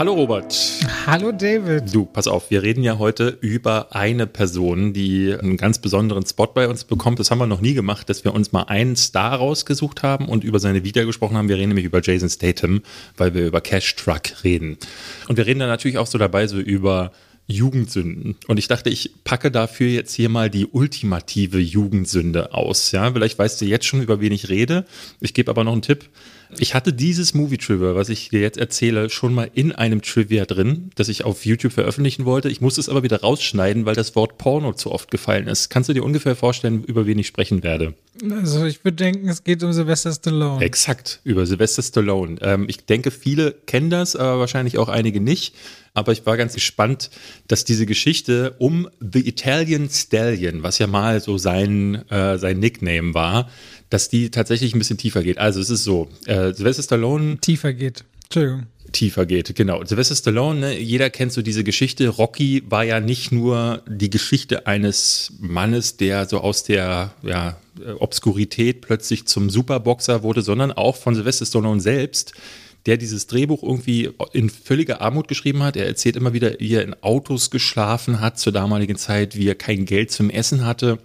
Hallo Robert. Hallo David. Du, pass auf, wir reden ja heute über eine Person, die einen ganz besonderen Spot bei uns bekommt. Das haben wir noch nie gemacht, dass wir uns mal einen Star rausgesucht haben und über seine Vita gesprochen haben. Wir reden nämlich über Jason Statham, weil wir über Cash Truck reden. Und wir reden da natürlich auch so dabei so über Jugendsünden. Und ich dachte, ich packe dafür jetzt hier mal die ultimative Jugendsünde aus. Ja, vielleicht weißt du jetzt schon, über wen ich rede. Ich gebe aber noch einen Tipp. Ich hatte dieses Movie Trivia, was ich dir jetzt erzähle, schon mal in einem Trivia drin, das ich auf YouTube veröffentlichen wollte. Ich musste es aber wieder rausschneiden, weil das Wort Porno zu oft gefallen ist. Kannst du dir ungefähr vorstellen, über wen ich sprechen werde? Also ich würde denken, es geht um Sylvester Stallone. Exakt, über Sylvester Stallone. Ähm, ich denke, viele kennen das, aber wahrscheinlich auch einige nicht. Aber ich war ganz gespannt, dass diese Geschichte um The Italian Stallion, was ja mal so sein, äh, sein Nickname war, dass die tatsächlich ein bisschen tiefer geht. Also es ist so, äh, Sylvester Stallone. Tiefer geht. Entschuldigung. Tiefer geht, genau. Sylvester Stallone, ne, jeder kennt so diese Geschichte. Rocky war ja nicht nur die Geschichte eines Mannes, der so aus der ja, Obskurität plötzlich zum Superboxer wurde, sondern auch von Sylvester Stallone selbst, der dieses Drehbuch irgendwie in völliger Armut geschrieben hat. Er erzählt immer wieder, wie er in Autos geschlafen hat zur damaligen Zeit, wie er kein Geld zum Essen hatte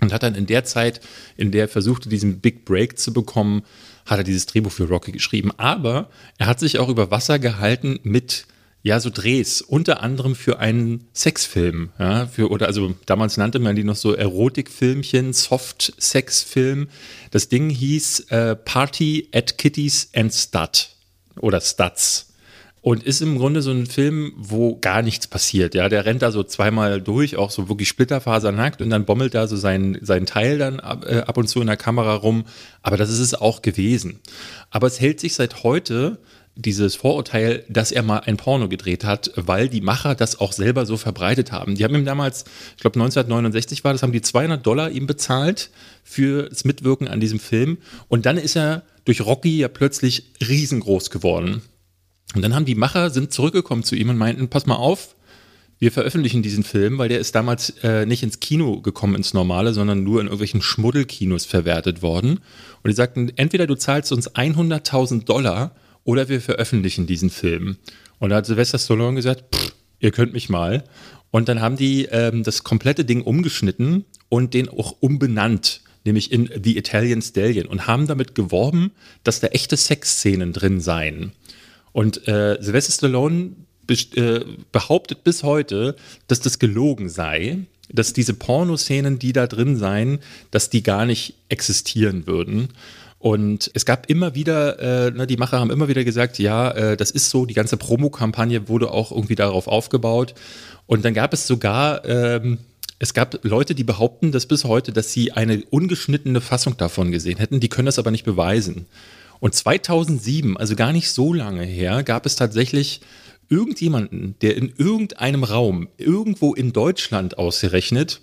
und hat dann in der Zeit, in der er versuchte, diesen Big Break zu bekommen, hat er dieses Drehbuch für Rocky geschrieben. Aber er hat sich auch über Wasser gehalten mit ja, so Drehs, unter anderem für einen Sexfilm, ja, für, oder also damals nannte man die noch so Erotikfilmchen, Soft-Sex-Film. Das Ding hieß äh, Party at Kitties and Stud oder Studs. Und ist im Grunde so ein Film, wo gar nichts passiert. Ja, der rennt da so zweimal durch, auch so wirklich splitterfasernackt und dann bommelt da so sein, sein Teil dann ab, äh, ab und zu in der Kamera rum. Aber das ist es auch gewesen. Aber es hält sich seit heute dieses Vorurteil, dass er mal ein Porno gedreht hat, weil die Macher das auch selber so verbreitet haben. Die haben ihm damals, ich glaube 1969 war das, haben die 200 Dollar ihm bezahlt für das Mitwirken an diesem Film. Und dann ist er durch Rocky ja plötzlich riesengroß geworden. Und dann haben die Macher, sind zurückgekommen zu ihm und meinten, pass mal auf, wir veröffentlichen diesen Film, weil der ist damals äh, nicht ins Kino gekommen, ins Normale, sondern nur in irgendwelchen Schmuddelkinos verwertet worden. Und die sagten, entweder du zahlst uns 100.000 Dollar oder wir veröffentlichen diesen Film. Und da hat Sylvester Stallone gesagt, ihr könnt mich mal. Und dann haben die ähm, das komplette Ding umgeschnitten und den auch umbenannt, nämlich in The Italian Stallion und haben damit geworben, dass da echte Sexszenen drin seien. Und äh, Sylvester Stallone äh, behauptet bis heute, dass das gelogen sei, dass diese Pornoszenen, die da drin seien, dass die gar nicht existieren würden. Und es gab immer wieder, äh, ne, die Macher haben immer wieder gesagt, ja, äh, das ist so, die ganze Promokampagne wurde auch irgendwie darauf aufgebaut. Und dann gab es sogar, ähm, es gab Leute, die behaupten, dass bis heute, dass sie eine ungeschnittene Fassung davon gesehen hätten, die können das aber nicht beweisen. Und 2007, also gar nicht so lange her, gab es tatsächlich irgendjemanden, der in irgendeinem Raum, irgendwo in Deutschland ausgerechnet,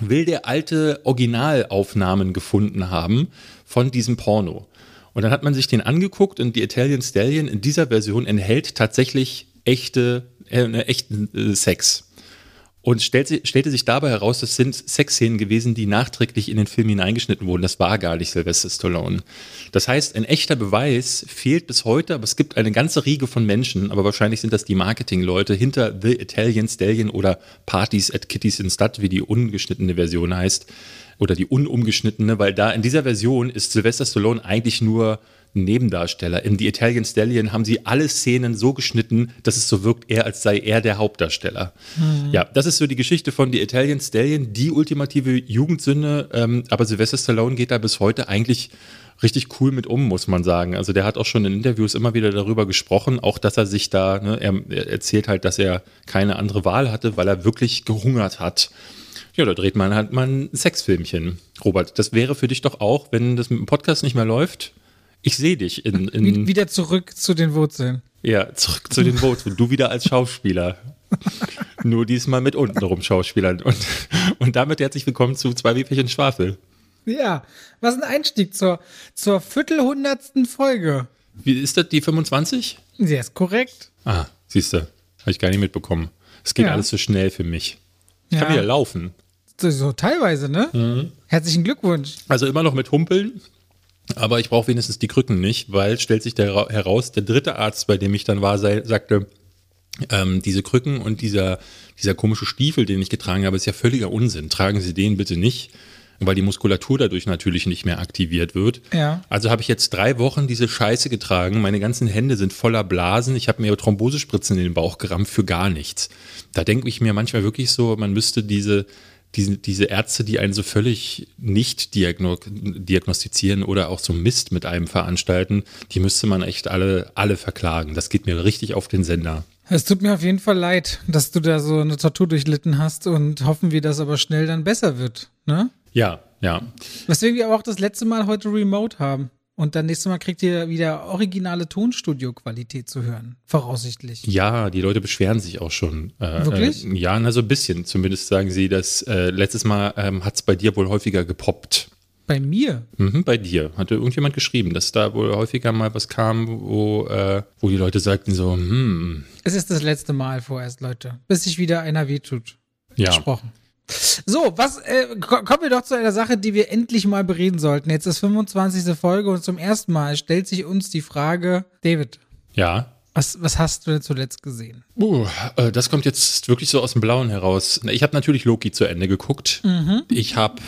will der alte Originalaufnahmen gefunden haben von diesem Porno. Und dann hat man sich den angeguckt und die Italian Stallion in dieser Version enthält tatsächlich echte, äh, echten äh, Sex. Und stellte, stellte sich dabei heraus, das sind Sexszenen gewesen, die nachträglich in den Film hineingeschnitten wurden. Das war gar nicht Sylvester Stallone. Das heißt, ein echter Beweis fehlt bis heute, aber es gibt eine ganze Riege von Menschen, aber wahrscheinlich sind das die Marketingleute hinter The Italian Stallion oder Parties at Kitties in Stud, wie die ungeschnittene Version heißt, oder die unumgeschnittene, weil da in dieser Version ist Sylvester Stallone eigentlich nur Nebendarsteller. In The Italian Stallion haben sie alle Szenen so geschnitten, dass es so wirkt, er als sei er der Hauptdarsteller. Mhm. Ja, das ist so die Geschichte von The Italian Stallion, die ultimative Jugendsünde. Ähm, aber Sylvester Stallone geht da bis heute eigentlich richtig cool mit um, muss man sagen. Also der hat auch schon in Interviews immer wieder darüber gesprochen, auch dass er sich da, ne, er, er erzählt halt, dass er keine andere Wahl hatte, weil er wirklich gehungert hat. Ja, da dreht man halt mal ein Sexfilmchen. Robert, das wäre für dich doch auch, wenn das mit dem Podcast nicht mehr läuft, ich sehe dich in, in. Wieder zurück zu den Wurzeln. Ja, zurück zu den Wurzeln. Du wieder als Schauspieler. Nur diesmal mit untenrum Schauspielern. Und, und damit herzlich willkommen zu Zwei wie und Schwafel. Ja, was ein Einstieg zur, zur viertelhundertsten Folge. Wie ist das, die 25? Sehr ist korrekt. Ah, siehst du. Habe ich gar nicht mitbekommen. Es geht ja. alles so schnell für mich. Ich ja. kann wieder laufen. So, so teilweise, ne? Mhm. Herzlichen Glückwunsch. Also immer noch mit Humpeln, Aber ich brauche wenigstens die Krücken nicht, weil stellt sich der heraus, der dritte Arzt, bei dem ich dann war, sei, sagte, ähm, diese Krücken und dieser, dieser komische Stiefel, den ich getragen habe, ist ja völliger Unsinn. Tragen Sie den bitte nicht, weil die Muskulatur dadurch natürlich nicht mehr aktiviert wird. Ja. Also habe ich jetzt drei Wochen diese Scheiße getragen. Meine ganzen Hände sind voller Blasen. Ich habe mir Thrombosespritzen in den Bauch gerammt für gar nichts. Da denke ich mir manchmal wirklich so, man müsste diese diese, diese Ärzte, die einen so völlig nicht diagno diagnostizieren oder auch so Mist mit einem veranstalten, die müsste man echt alle, alle verklagen. Das geht mir richtig auf den Sender. Es tut mir auf jeden Fall leid, dass du da so eine Tortur durchlitten hast und hoffen wir, dass aber schnell dann besser wird. Ne? Ja, ja. Weswegen wir aber auch das letzte Mal heute Remote haben. Und dann nächstes Mal kriegt ihr wieder originale Tonstudio-Qualität zu hören, voraussichtlich. Ja, die Leute beschweren sich auch schon. Äh, Wirklich? Äh, ja, na so ein bisschen. Zumindest sagen sie, dass äh, letztes Mal ähm, hat es bei dir wohl häufiger gepoppt. Bei mir? Mhm, bei dir. Hatte irgendjemand geschrieben, dass da wohl häufiger mal was kam, wo, äh, wo die Leute sagten so, hm. Es ist das letzte Mal vorerst, Leute. Bis sich wieder einer wehtut. Ja. Gesprochen. So, was äh, kommen wir doch zu einer Sache, die wir endlich mal bereden sollten. Jetzt ist 25. Folge und zum ersten Mal stellt sich uns die Frage, David. Ja. Was, was hast du denn zuletzt gesehen? Uh, das kommt jetzt wirklich so aus dem Blauen heraus. Ich habe natürlich Loki zu Ende geguckt. Mhm. Ich habe,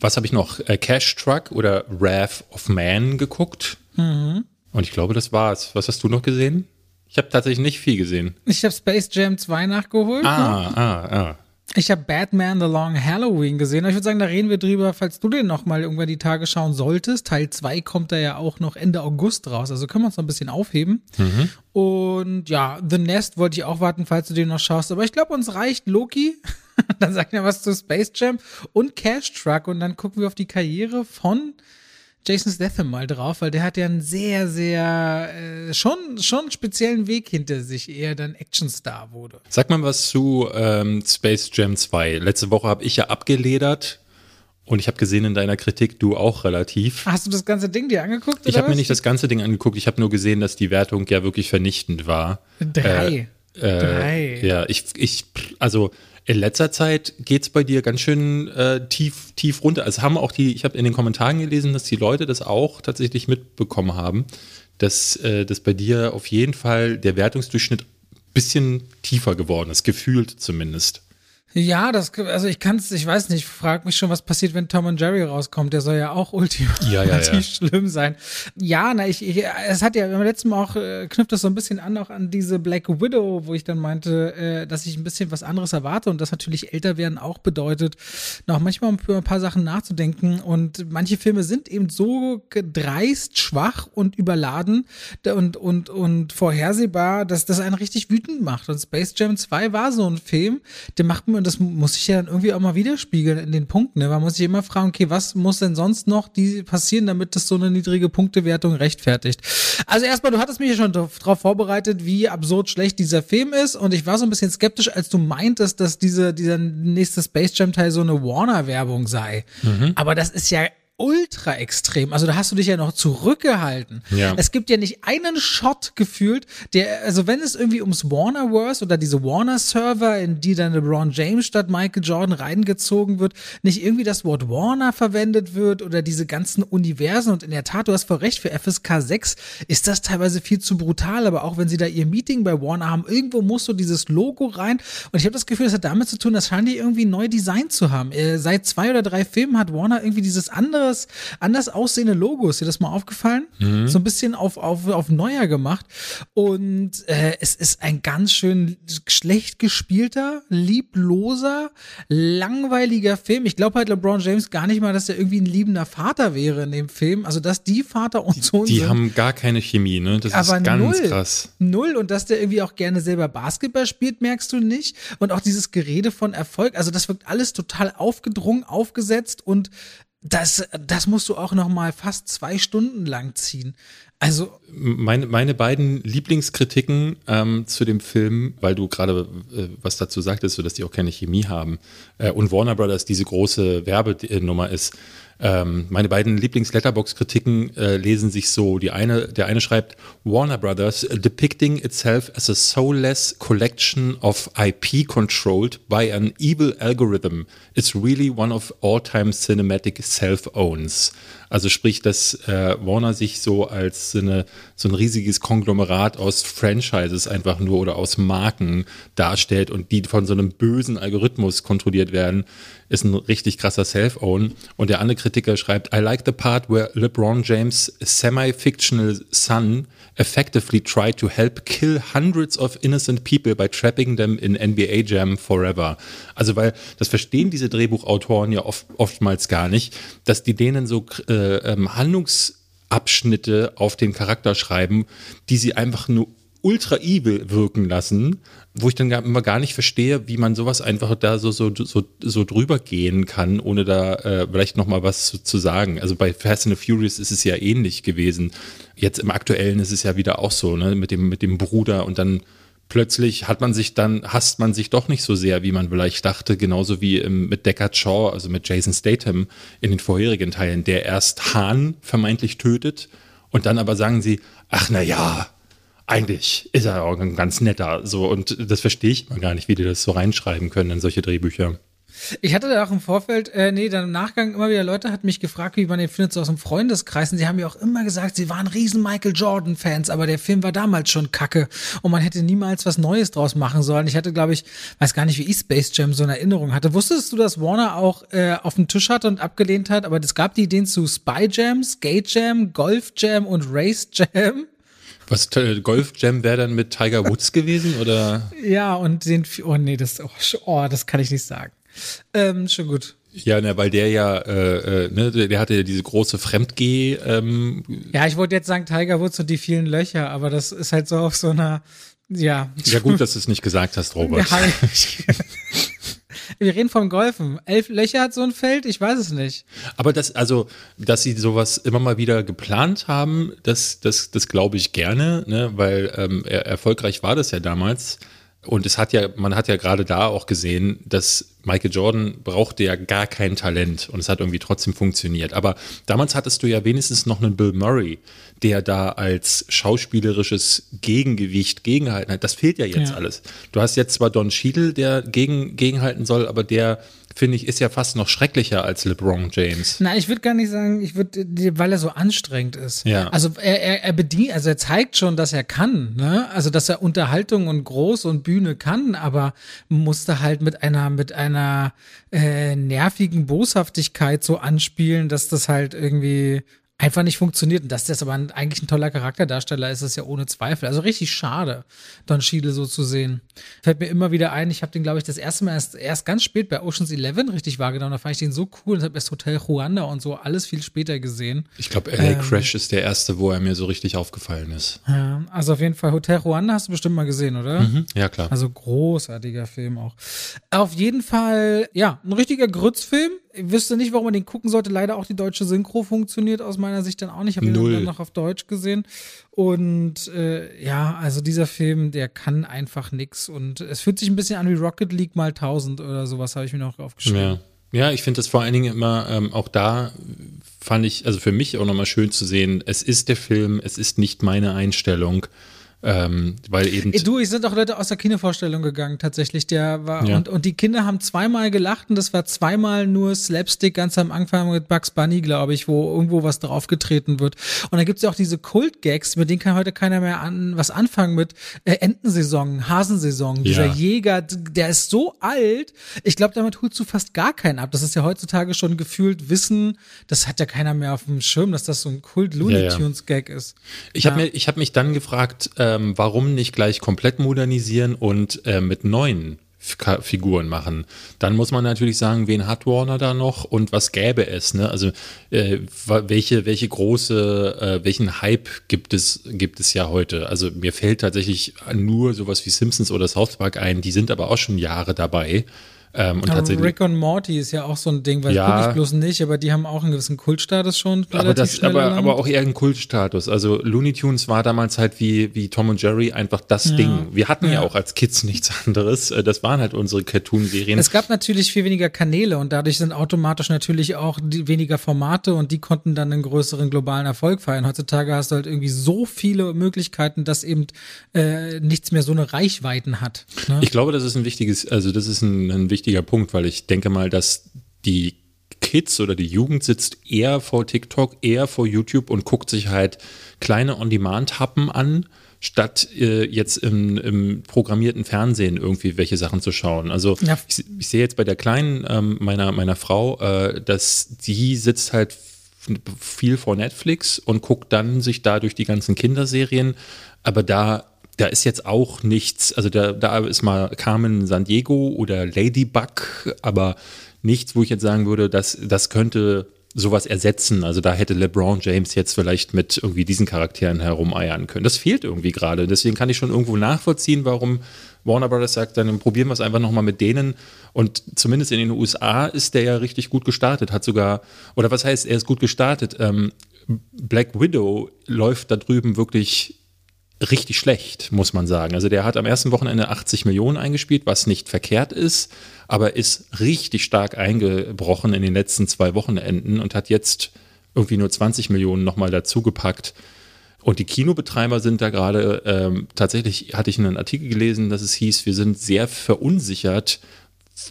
was habe ich noch? Äh, Cash Truck oder Wrath of Man geguckt. Mhm. Und ich glaube, das war's. Was hast du noch gesehen? Ich habe tatsächlich nicht viel gesehen. Ich habe Space Jam 2 nachgeholt. Ah, ah, ah. Ich habe Batman The Long Halloween gesehen. Ich würde sagen, da reden wir drüber, falls du den noch mal irgendwann die Tage schauen solltest. Teil 2 kommt da ja auch noch Ende August raus. Also können wir uns noch ein bisschen aufheben. Mhm. Und ja, The Nest wollte ich auch warten, falls du den noch schaust. Aber ich glaube, uns reicht Loki. dann sagen wir was zu Space Jam und Cash Truck. Und dann gucken wir auf die Karriere von Jason Statham mal drauf, weil der hat ja einen sehr, sehr, äh, schon, schon speziellen Weg hinter sich, eher dann Actionstar wurde. Sag mal was zu ähm, Space Jam 2. Letzte Woche habe ich ja abgeledert und ich habe gesehen in deiner Kritik, du auch relativ. Hast du das ganze Ding dir angeguckt? Ich habe mir nicht das ganze Ding angeguckt, ich habe nur gesehen, dass die Wertung ja wirklich vernichtend war. Drei. Äh, äh, Drei. Ja, ich, ich, also in letzter Zeit geht es bei dir ganz schön äh, tief, tief runter. Also haben auch die, ich habe in den Kommentaren gelesen, dass die Leute das auch tatsächlich mitbekommen haben, dass, äh, dass bei dir auf jeden Fall der Wertungsdurchschnitt ein bisschen tiefer geworden ist, gefühlt zumindest. Ja, das, also ich kann es, ich weiß nicht, frag mich schon, was passiert, wenn Tom und Jerry rauskommt. Der soll ja auch ultimativ ja, ja, ja. schlimm sein. Ja, na, ich, ich, es hat ja beim letzten Mal auch, äh, knüpft das so ein bisschen an, auch an diese Black Widow, wo ich dann meinte, äh, dass ich ein bisschen was anderes erwarte und das natürlich älter werden auch bedeutet, noch manchmal über ein paar Sachen nachzudenken. Und manche Filme sind eben so dreist, schwach und überladen und, und, und vorhersehbar, dass das einen richtig wütend macht. Und Space Jam 2 war so ein Film, der macht mir und das muss sich ja dann irgendwie auch mal widerspiegeln in den Punkten. Ne? Man muss sich immer fragen, okay, was muss denn sonst noch die passieren, damit das so eine niedrige Punktewertung rechtfertigt? Also erstmal, du hattest mich ja schon darauf vorbereitet, wie absurd schlecht dieser Film ist und ich war so ein bisschen skeptisch, als du meintest, dass diese, dieser nächste Space Jam Teil so eine Warner-Werbung sei. Mhm. Aber das ist ja ultra extrem. Also da hast du dich ja noch zurückgehalten. Ja. Es gibt ja nicht einen Shot gefühlt, der, also wenn es irgendwie ums Warnerverse oder diese Warner-Server, in die dann LeBron James statt Michael Jordan reingezogen wird, nicht irgendwie das Wort Warner verwendet wird oder diese ganzen Universen. Und in der Tat, du hast voll recht, für FSK 6 ist das teilweise viel zu brutal. Aber auch wenn sie da ihr Meeting bei Warner haben, irgendwo muss so dieses Logo rein. Und ich habe das Gefühl, das hat damit zu tun, das scheinen die irgendwie neu designt zu haben. Äh, seit zwei oder drei Filmen hat Warner irgendwie dieses andere anderes, anders aussehende Logo. Ist dir das mal aufgefallen? Mhm. So ein bisschen auf, auf, auf neuer gemacht. Und äh, es ist ein ganz schön schlecht gespielter, liebloser, langweiliger Film. Ich glaube halt LeBron James gar nicht mal, dass er irgendwie ein liebender Vater wäre in dem Film. Also, dass die Vater und Sohn Die sind. haben gar keine Chemie, ne? Das Aber ist ganz null. krass. Null und dass der irgendwie auch gerne selber Basketball spielt, merkst du nicht. Und auch dieses Gerede von Erfolg, also das wirkt alles total aufgedrungen, aufgesetzt und das, das musst du auch noch mal fast zwei Stunden lang ziehen. Also Meine, meine beiden Lieblingskritiken ähm, zu dem Film, weil du gerade äh, was dazu sagtest, so dass die auch keine Chemie haben äh, und Warner Brothers diese große Werbenummer ist. Ähm, meine beiden Lieblings-Letterbox-Kritiken äh, lesen sich so. Die eine, der eine schreibt, Warner Brothers depicting itself as a soulless collection of IP controlled by an evil algorithm is really one of all-time cinematic self-owns. Also sprich, dass äh, Warner sich so als so, eine, so ein riesiges Konglomerat aus Franchises einfach nur oder aus Marken darstellt und die von so einem bösen Algorithmus kontrolliert werden, ist ein richtig krasser Self-Own. Und der andere Kritiker schreibt, I like the part where LeBron James' semi-fictional son effectively tried to help kill hundreds of innocent people by trapping them in NBA Jam forever. Also weil das verstehen diese Drehbuchautoren ja oft, oftmals gar nicht, dass die denen so äh, ähm, Handlungsabschnitte auf den Charakter schreiben, die sie einfach nur ultra evil wirken lassen, wo ich dann immer gar nicht verstehe, wie man sowas einfach da so, so, so, so drüber gehen kann, ohne da äh, vielleicht nochmal was zu, zu, sagen. Also bei Fast and the Furious ist es ja ähnlich gewesen. Jetzt im Aktuellen ist es ja wieder auch so, ne, mit dem, mit dem Bruder und dann plötzlich hat man sich dann, hasst man sich doch nicht so sehr, wie man vielleicht dachte, genauso wie im, mit Deckard Shaw, also mit Jason Statham in den vorherigen Teilen, der erst Hahn vermeintlich tötet und dann aber sagen sie, ach na ja, eigentlich ist er auch ein ganz netter. So, und das verstehe ich mal gar nicht, wie die das so reinschreiben können in solche Drehbücher. Ich hatte da auch im Vorfeld, äh, nee, dann im Nachgang immer wieder Leute hat mich gefragt, wie man den findet, so aus dem Freundeskreis. Und sie haben mir auch immer gesagt, sie waren riesen Michael Jordan-Fans, aber der Film war damals schon kacke und man hätte niemals was Neues draus machen sollen. Ich hatte, glaube ich, weiß gar nicht, wie ich Space Jam so eine Erinnerung hatte. Wusstest du, dass Warner auch äh, auf dem Tisch hatte und abgelehnt hat? Aber es gab die Ideen zu Spy Jam, Skate Jam, Golf Jam und Race Jam. Was Golf Jam wäre dann mit Tiger Woods gewesen oder? Ja, und den oh nee, das oh, oh das kann ich nicht sagen. Ähm, schon gut. Ja, ne, weil der ja, äh, äh, ne, der hatte ja diese große Fremdgeh. Ähm ja, ich wollte jetzt sagen Tiger Woods und die vielen Löcher, aber das ist halt so auf so einer, ja. Ja, gut, dass du es nicht gesagt hast, Robert. Ja, Wir reden vom Golfen. Elf Löcher hat so ein Feld? Ich weiß es nicht. Aber das, also, dass sie sowas immer mal wieder geplant haben, das, das, das glaube ich gerne, ne? weil ähm, er, erfolgreich war das ja damals. Und es hat ja, man hat ja gerade da auch gesehen, dass Michael Jordan brauchte ja gar kein Talent und es hat irgendwie trotzdem funktioniert. Aber damals hattest du ja wenigstens noch einen Bill Murray, der da als schauspielerisches Gegengewicht gegenhalten hat. Das fehlt ja jetzt ja. alles. Du hast jetzt zwar Don Cheadle, der gegen, gegenhalten soll, aber der finde ich, ist ja fast noch schrecklicher als LeBron James. Na, ich würde gar nicht sagen, ich würde, weil er so anstrengend ist. Ja. Also er, er, er bedient, also er zeigt schon, dass er kann, ne? Also dass er Unterhaltung und Groß und Bühne kann, aber musste halt mit einer, mit einer äh, nervigen Boshaftigkeit so anspielen, dass das halt irgendwie einfach nicht funktioniert. Und dass das aber ein, eigentlich ein toller Charakterdarsteller ist, ist ja ohne Zweifel. Also richtig schade, Don Cheadle so zu sehen. Fällt mir immer wieder ein, ich habe den, glaube ich, das erste Mal erst, erst ganz spät bei Oceans 11 richtig wahrgenommen. Da fand ich den so cool und habe erst Hotel Ruanda und so alles viel später gesehen. Ich glaube, LA ähm, Crash ist der erste, wo er mir so richtig aufgefallen ist. Ja, also auf jeden Fall Hotel Ruanda hast du bestimmt mal gesehen, oder? Mhm, ja, klar. Also großartiger Film auch. Auf jeden Fall, ja, ein richtiger Grützfilm ich wüsste nicht, warum man den gucken sollte. Leider auch die deutsche Synchro funktioniert aus meiner Sicht dann auch nicht. Ich habe ihn dann noch auf Deutsch gesehen. Und äh, ja, also dieser Film, der kann einfach nix. Und es fühlt sich ein bisschen an wie Rocket League mal 1000 oder sowas, habe ich mir noch aufgeschrieben. Ja. Ja, ich finde das vor allen Dingen immer, ähm, auch da fand ich, also für mich auch nochmal schön zu sehen, es ist der Film, es ist nicht meine Einstellung. Ähm, weil eben. Du, ich sind auch Leute aus der Kinovorstellung gegangen, tatsächlich. Der war, ja. und, und die Kinder haben zweimal gelacht und das war zweimal nur Slapstick ganz am Anfang mit Bugs Bunny, glaube ich, wo irgendwo was draufgetreten wird. Und dann gibt's ja auch diese Kult-Gags, mit denen kann heute keiner mehr an, was anfangen mit äh, Entensaison, Hasensaison. Dieser ja. Jäger, der ist so alt. Ich glaube, damit holst du fast gar keinen ab. Das ist ja heutzutage schon gefühlt Wissen, das hat ja keiner mehr auf dem Schirm, dass das so ein Kult-Looney Tunes-Gag ist. Ich habe ich habe mich dann gefragt, äh, ähm, warum nicht gleich komplett modernisieren und äh, mit neuen Figuren machen. Dann muss man natürlich sagen, wen hat Warner da noch und was gäbe es? Ne? Also äh, welche, welche große, äh, welchen Hype gibt es, gibt es ja heute? Also mir fällt tatsächlich nur sowas wie Simpsons oder South Park ein, die sind aber auch schon Jahre dabei. Ähm, und aber tatsächlich, Rick und Morty ist ja auch so ein Ding, weil Ja. gucke ich bloß nicht, aber die haben auch einen gewissen Kultstatus schon. aber, das, aber, erlangt. aber auch eher ein Kultstatus. Also Looney Tunes war damals halt wie, wie Tom und Jerry einfach das Ja. Ding. Wir hatten ja. Ja. auch als Kids nichts anderes. Äh, Das waren halt unsere Cartoon-Serien. Es gab natürlich viel weniger Kanäle und dadurch sind automatisch natürlich auch die weniger Formate und die konnten dann einen größeren globalen Erfolg feiern. Heutzutage hast du halt irgendwie so viele Möglichkeiten, dass eben äh, nichts mehr so eine Reichweiten hat. Ne? Ich glaube, das ist ein wichtiges, also das ist ein, ein wichtiger Punkt, weil ich denke mal, dass die Kids oder die Jugend sitzt eher vor TikTok, eher vor YouTube und guckt sich halt kleine On-Demand-Happen an, statt äh, jetzt im, im programmierten Fernsehen irgendwie welche Sachen zu schauen. Also Ja. ich, ich sehe jetzt bei der Kleinen ähm, meiner, meiner Frau, äh, dass die sitzt halt viel vor Netflix und guckt dann sich da durch die ganzen Kinderserien, aber da da ist jetzt auch nichts, also da, da ist mal Carmen San Diego oder Ladybug, aber nichts, wo ich jetzt sagen würde, dass das könnte sowas ersetzen. Also da hätte LeBron James jetzt vielleicht mit irgendwie diesen Charakteren herumeiern können. Das fehlt irgendwie gerade. Deswegen kann ich schon irgendwo nachvollziehen, warum Warner Brothers sagt, dann probieren wir es einfach nochmal mit denen. Und zumindest in den USA ist der ja richtig gut gestartet, hat sogar, oder was heißt, er ist gut gestartet. Ähm, Black Widow läuft da drüben wirklich richtig schlecht, muss man sagen. Also der hat am ersten Wochenende 80 Millionen eingespielt, was nicht verkehrt ist, aber ist richtig stark eingebrochen in den letzten zwei Wochenenden und hat jetzt irgendwie nur 20 Millionen nochmal dazugepackt. Und die Kinobetreiber sind da gerade, ähm, tatsächlich hatte ich einen Artikel gelesen, dass es hieß, wir sind sehr verunsichert,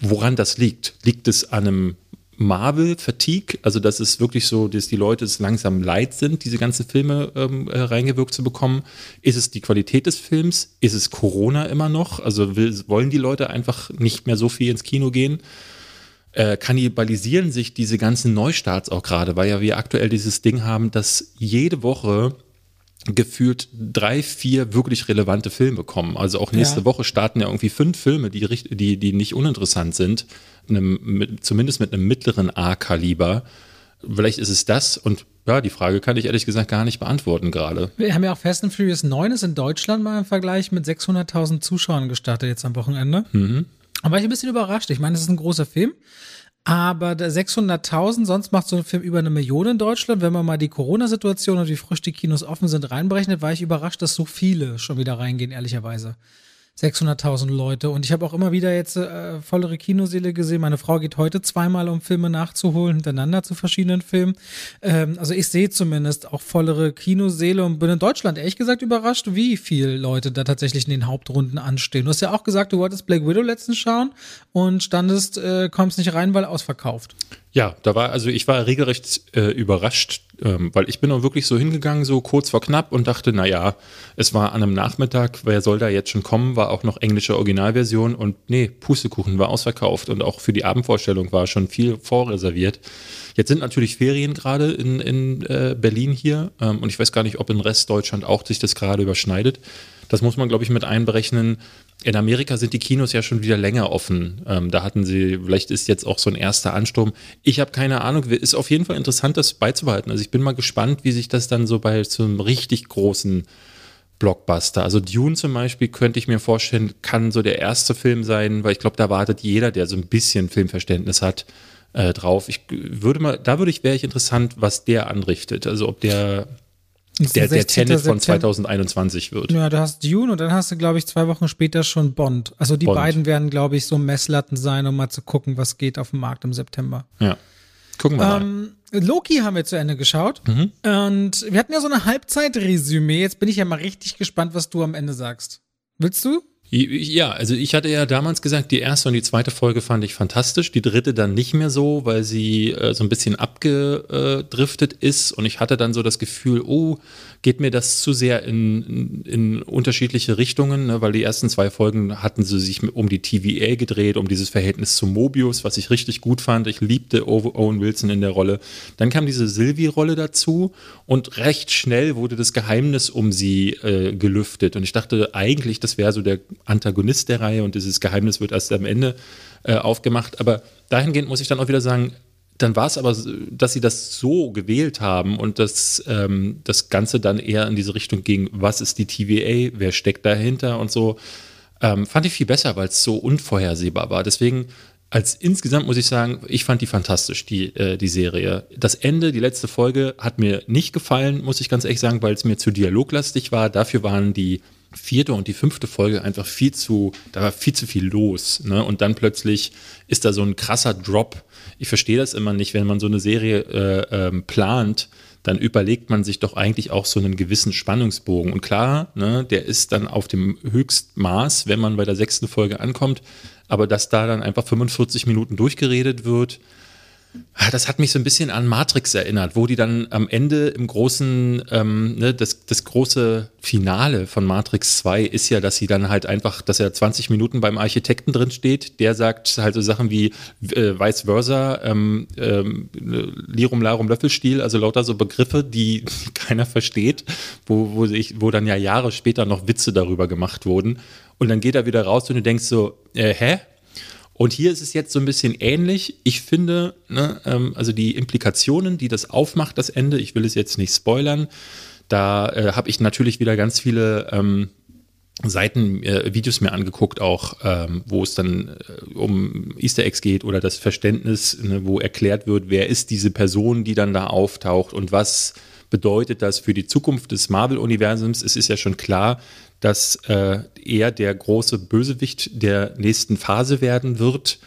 woran das liegt. Liegt es an einem Marvel-Fatigue, also dass es wirklich so, dass die Leute es langsam leid sind, diese ganzen Filme ähm, äh, reingewirkt zu bekommen? Ist es die Qualität des Films? Ist es Corona immer noch? Also will, wollen die Leute einfach nicht mehr so viel ins Kino gehen? Äh, kannibalisieren sich diese ganzen Neustarts auch gerade, weil ja wir aktuell dieses Ding haben, dass jede Woche gefühlt drei, vier wirklich relevante Filme kommen. Also auch nächste Ja. Woche starten ja irgendwie fünf Filme, die, die, die nicht uninteressant sind, einem, mit, zumindest mit einem mittleren A-Kaliber. Vielleicht ist es das und ja, die Frage kann ich ehrlich gesagt gar nicht beantworten gerade. Wir haben ja auch Fast and Furious 9 ist in Deutschland mal im Vergleich mit 600.000 Zuschauern gestartet jetzt am Wochenende. Mhm. Da war ich ein bisschen überrascht. Ich meine, es ist ein großer Film. Aber der 600.000, sonst macht so ein Film über eine Million in Deutschland. Wenn man mal die Corona-Situation und wie frisch die Kinos offen sind reinberechnet, war ich überrascht, dass so viele schon wieder reingehen, ehrlicherweise. 600.000 Leute. Und ich habe auch immer wieder jetzt äh, vollere Kinoseele gesehen. Meine Frau geht heute zweimal, um Filme nachzuholen, hintereinander zu verschiedenen Filmen. Ähm, also ich sehe zumindest auch vollere Kinoseele und bin in Deutschland ehrlich gesagt überrascht, wie viele Leute da tatsächlich in den Hauptrunden anstehen. Du hast ja auch gesagt, du wolltest Black Widow letztens schauen und standest, äh, kommst nicht rein, weil ausverkauft. Ja, da war, also ich war regelrecht äh, überrascht, ähm, weil ich bin auch wirklich so hingegangen, so kurz vor knapp und dachte, naja, es war an einem Nachmittag, wer soll da jetzt schon kommen, war auch noch englische Originalversion und nee, Pustekuchen war ausverkauft und auch für die Abendvorstellung war schon viel vorreserviert. Jetzt sind natürlich Ferien gerade in, in äh, Berlin hier ähm, und ich weiß gar nicht, ob in Rest Deutschland auch sich das gerade überschneidet. Das muss man, glaube ich, mit einberechnen. In Amerika sind die Kinos ja schon wieder länger offen. Ähm, da hatten sie, vielleicht ist jetzt auch so ein erster Ansturm. Ich habe keine Ahnung. Ist auf jeden Fall interessant, das beizubehalten. Also ich bin mal gespannt, wie sich das dann so bei so einem richtig großen Blockbuster. Also Dune zum Beispiel könnte ich mir vorstellen, kann so der erste Film sein, weil ich glaube, da wartet jeder, der so ein bisschen Filmverständnis hat, äh, drauf. Ich würde mal, da würde ich, wäre ich interessant, was der anrichtet. Also ob der der, der 16. Tenet von September. 2021 wird. Ja, du hast Dune und dann hast du, glaube ich, zwei Wochen später schon Bond. Also die Bond. beiden werden, glaube ich, so Messlatten sein, um mal zu gucken, was geht auf dem Markt im September. Ja. Gucken wir mal. Ähm, Loki haben wir zu Ende geschaut. Mhm. Und wir hatten ja so eine Halbzeitresümee. Jetzt bin ich ja mal richtig gespannt, was du am Ende sagst. Willst du? Ja, also ich hatte ja damals gesagt, die erste und die zweite Folge fand ich fantastisch, die dritte dann nicht mehr so, weil sie äh, so ein bisschen abgedriftet ist und ich hatte dann so das Gefühl, oh, geht mir das zu sehr in, in, unterschiedliche Richtungen, ne? weil die ersten zwei Folgen hatten sie sich um die TVA gedreht, um dieses Verhältnis zu Mobius, was ich richtig gut fand. Ich liebte Ow- Owen Wilson in der Rolle. Dann kam diese Sylvie-Rolle dazu und recht schnell wurde das Geheimnis um sie äh, gelüftet und ich dachte eigentlich, das wäre so der Antagonist der Reihe und dieses Geheimnis wird erst am Ende äh, aufgemacht. Aber dahingehend muss ich dann auch wieder sagen, dann war es aber, dass sie das so gewählt haben und dass ähm, das Ganze dann eher in diese Richtung ging, was ist die TVA, wer steckt dahinter und so, ähm, fand ich viel besser, weil es so unvorhersehbar war. Deswegen, als insgesamt muss ich sagen, ich fand die fantastisch, die, äh, die Serie. Das Ende, die letzte Folge, hat mir nicht gefallen, muss ich ganz ehrlich sagen, weil es mir zu dialoglastig war. Dafür waren die vierte und die fünfte Folge einfach viel zu, da war viel zu viel los. Ne? Und dann plötzlich ist da so ein krasser Drop. Ich verstehe das immer nicht, wenn man so eine Serie äh, ähm, plant, dann überlegt man sich doch eigentlich auch so einen gewissen Spannungsbogen. Und klar, ne, der ist dann auf dem Höchstmaß, wenn man bei der sechsten Folge ankommt. Aber dass da dann einfach 45 Minuten durchgeredet wird, das hat mich so ein bisschen an Matrix erinnert, wo die dann am Ende im großen, ähm, ne, das, das große Finale von Matrix 2 ist ja, dass sie dann halt einfach, dass er 20 Minuten beim Architekten drin steht, der sagt halt so Sachen wie äh, vice versa, ähm, ähm, Lirum Larum Löffelstiel, also lauter so Begriffe, die, keiner versteht, wo, wo, ich, wo dann ja Jahre später noch Witze darüber gemacht wurden. Und dann geht er wieder raus und du denkst so, äh, hä? Und hier ist es jetzt so ein bisschen ähnlich. Ich finde, ne, ähm, also die Implikationen, die das aufmacht, das Ende, ich will es jetzt nicht spoilern, da äh, habe ich natürlich wieder ganz viele ähm, Seiten, äh, Videos mir angeguckt, auch ähm, wo es dann äh, um Easter Eggs geht oder das Verständnis, ne, wo erklärt wird, wer ist diese Person, die dann da auftaucht und was bedeutet das für die Zukunft des Marvel-Universums. Es ist ja schon klar, dass äh, er der große Bösewicht der nächsten Phase werden wird.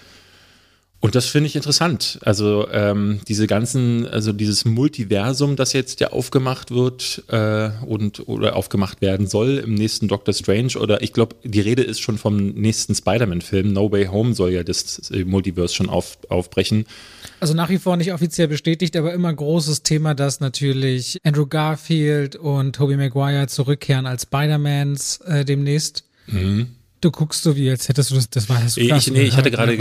Und das finde ich interessant. Also ähm, diese ganzen, also dieses Multiversum, das jetzt ja aufgemacht wird äh, und oder aufgemacht werden soll im nächsten Doctor Strange oder ich glaube, die Rede ist schon vom nächsten Spider-Man-Film. No Way Home soll ja das Multiverse schon auf, aufbrechen. Also nach wie vor nicht offiziell bestätigt, aber immer großes Thema, dass natürlich Andrew Garfield und Tobey Maguire zurückkehren als Spider-Mans äh, demnächst. Mhm. Du guckst so wie, als hättest du das, das war das ich, nee, ich hatte gerade,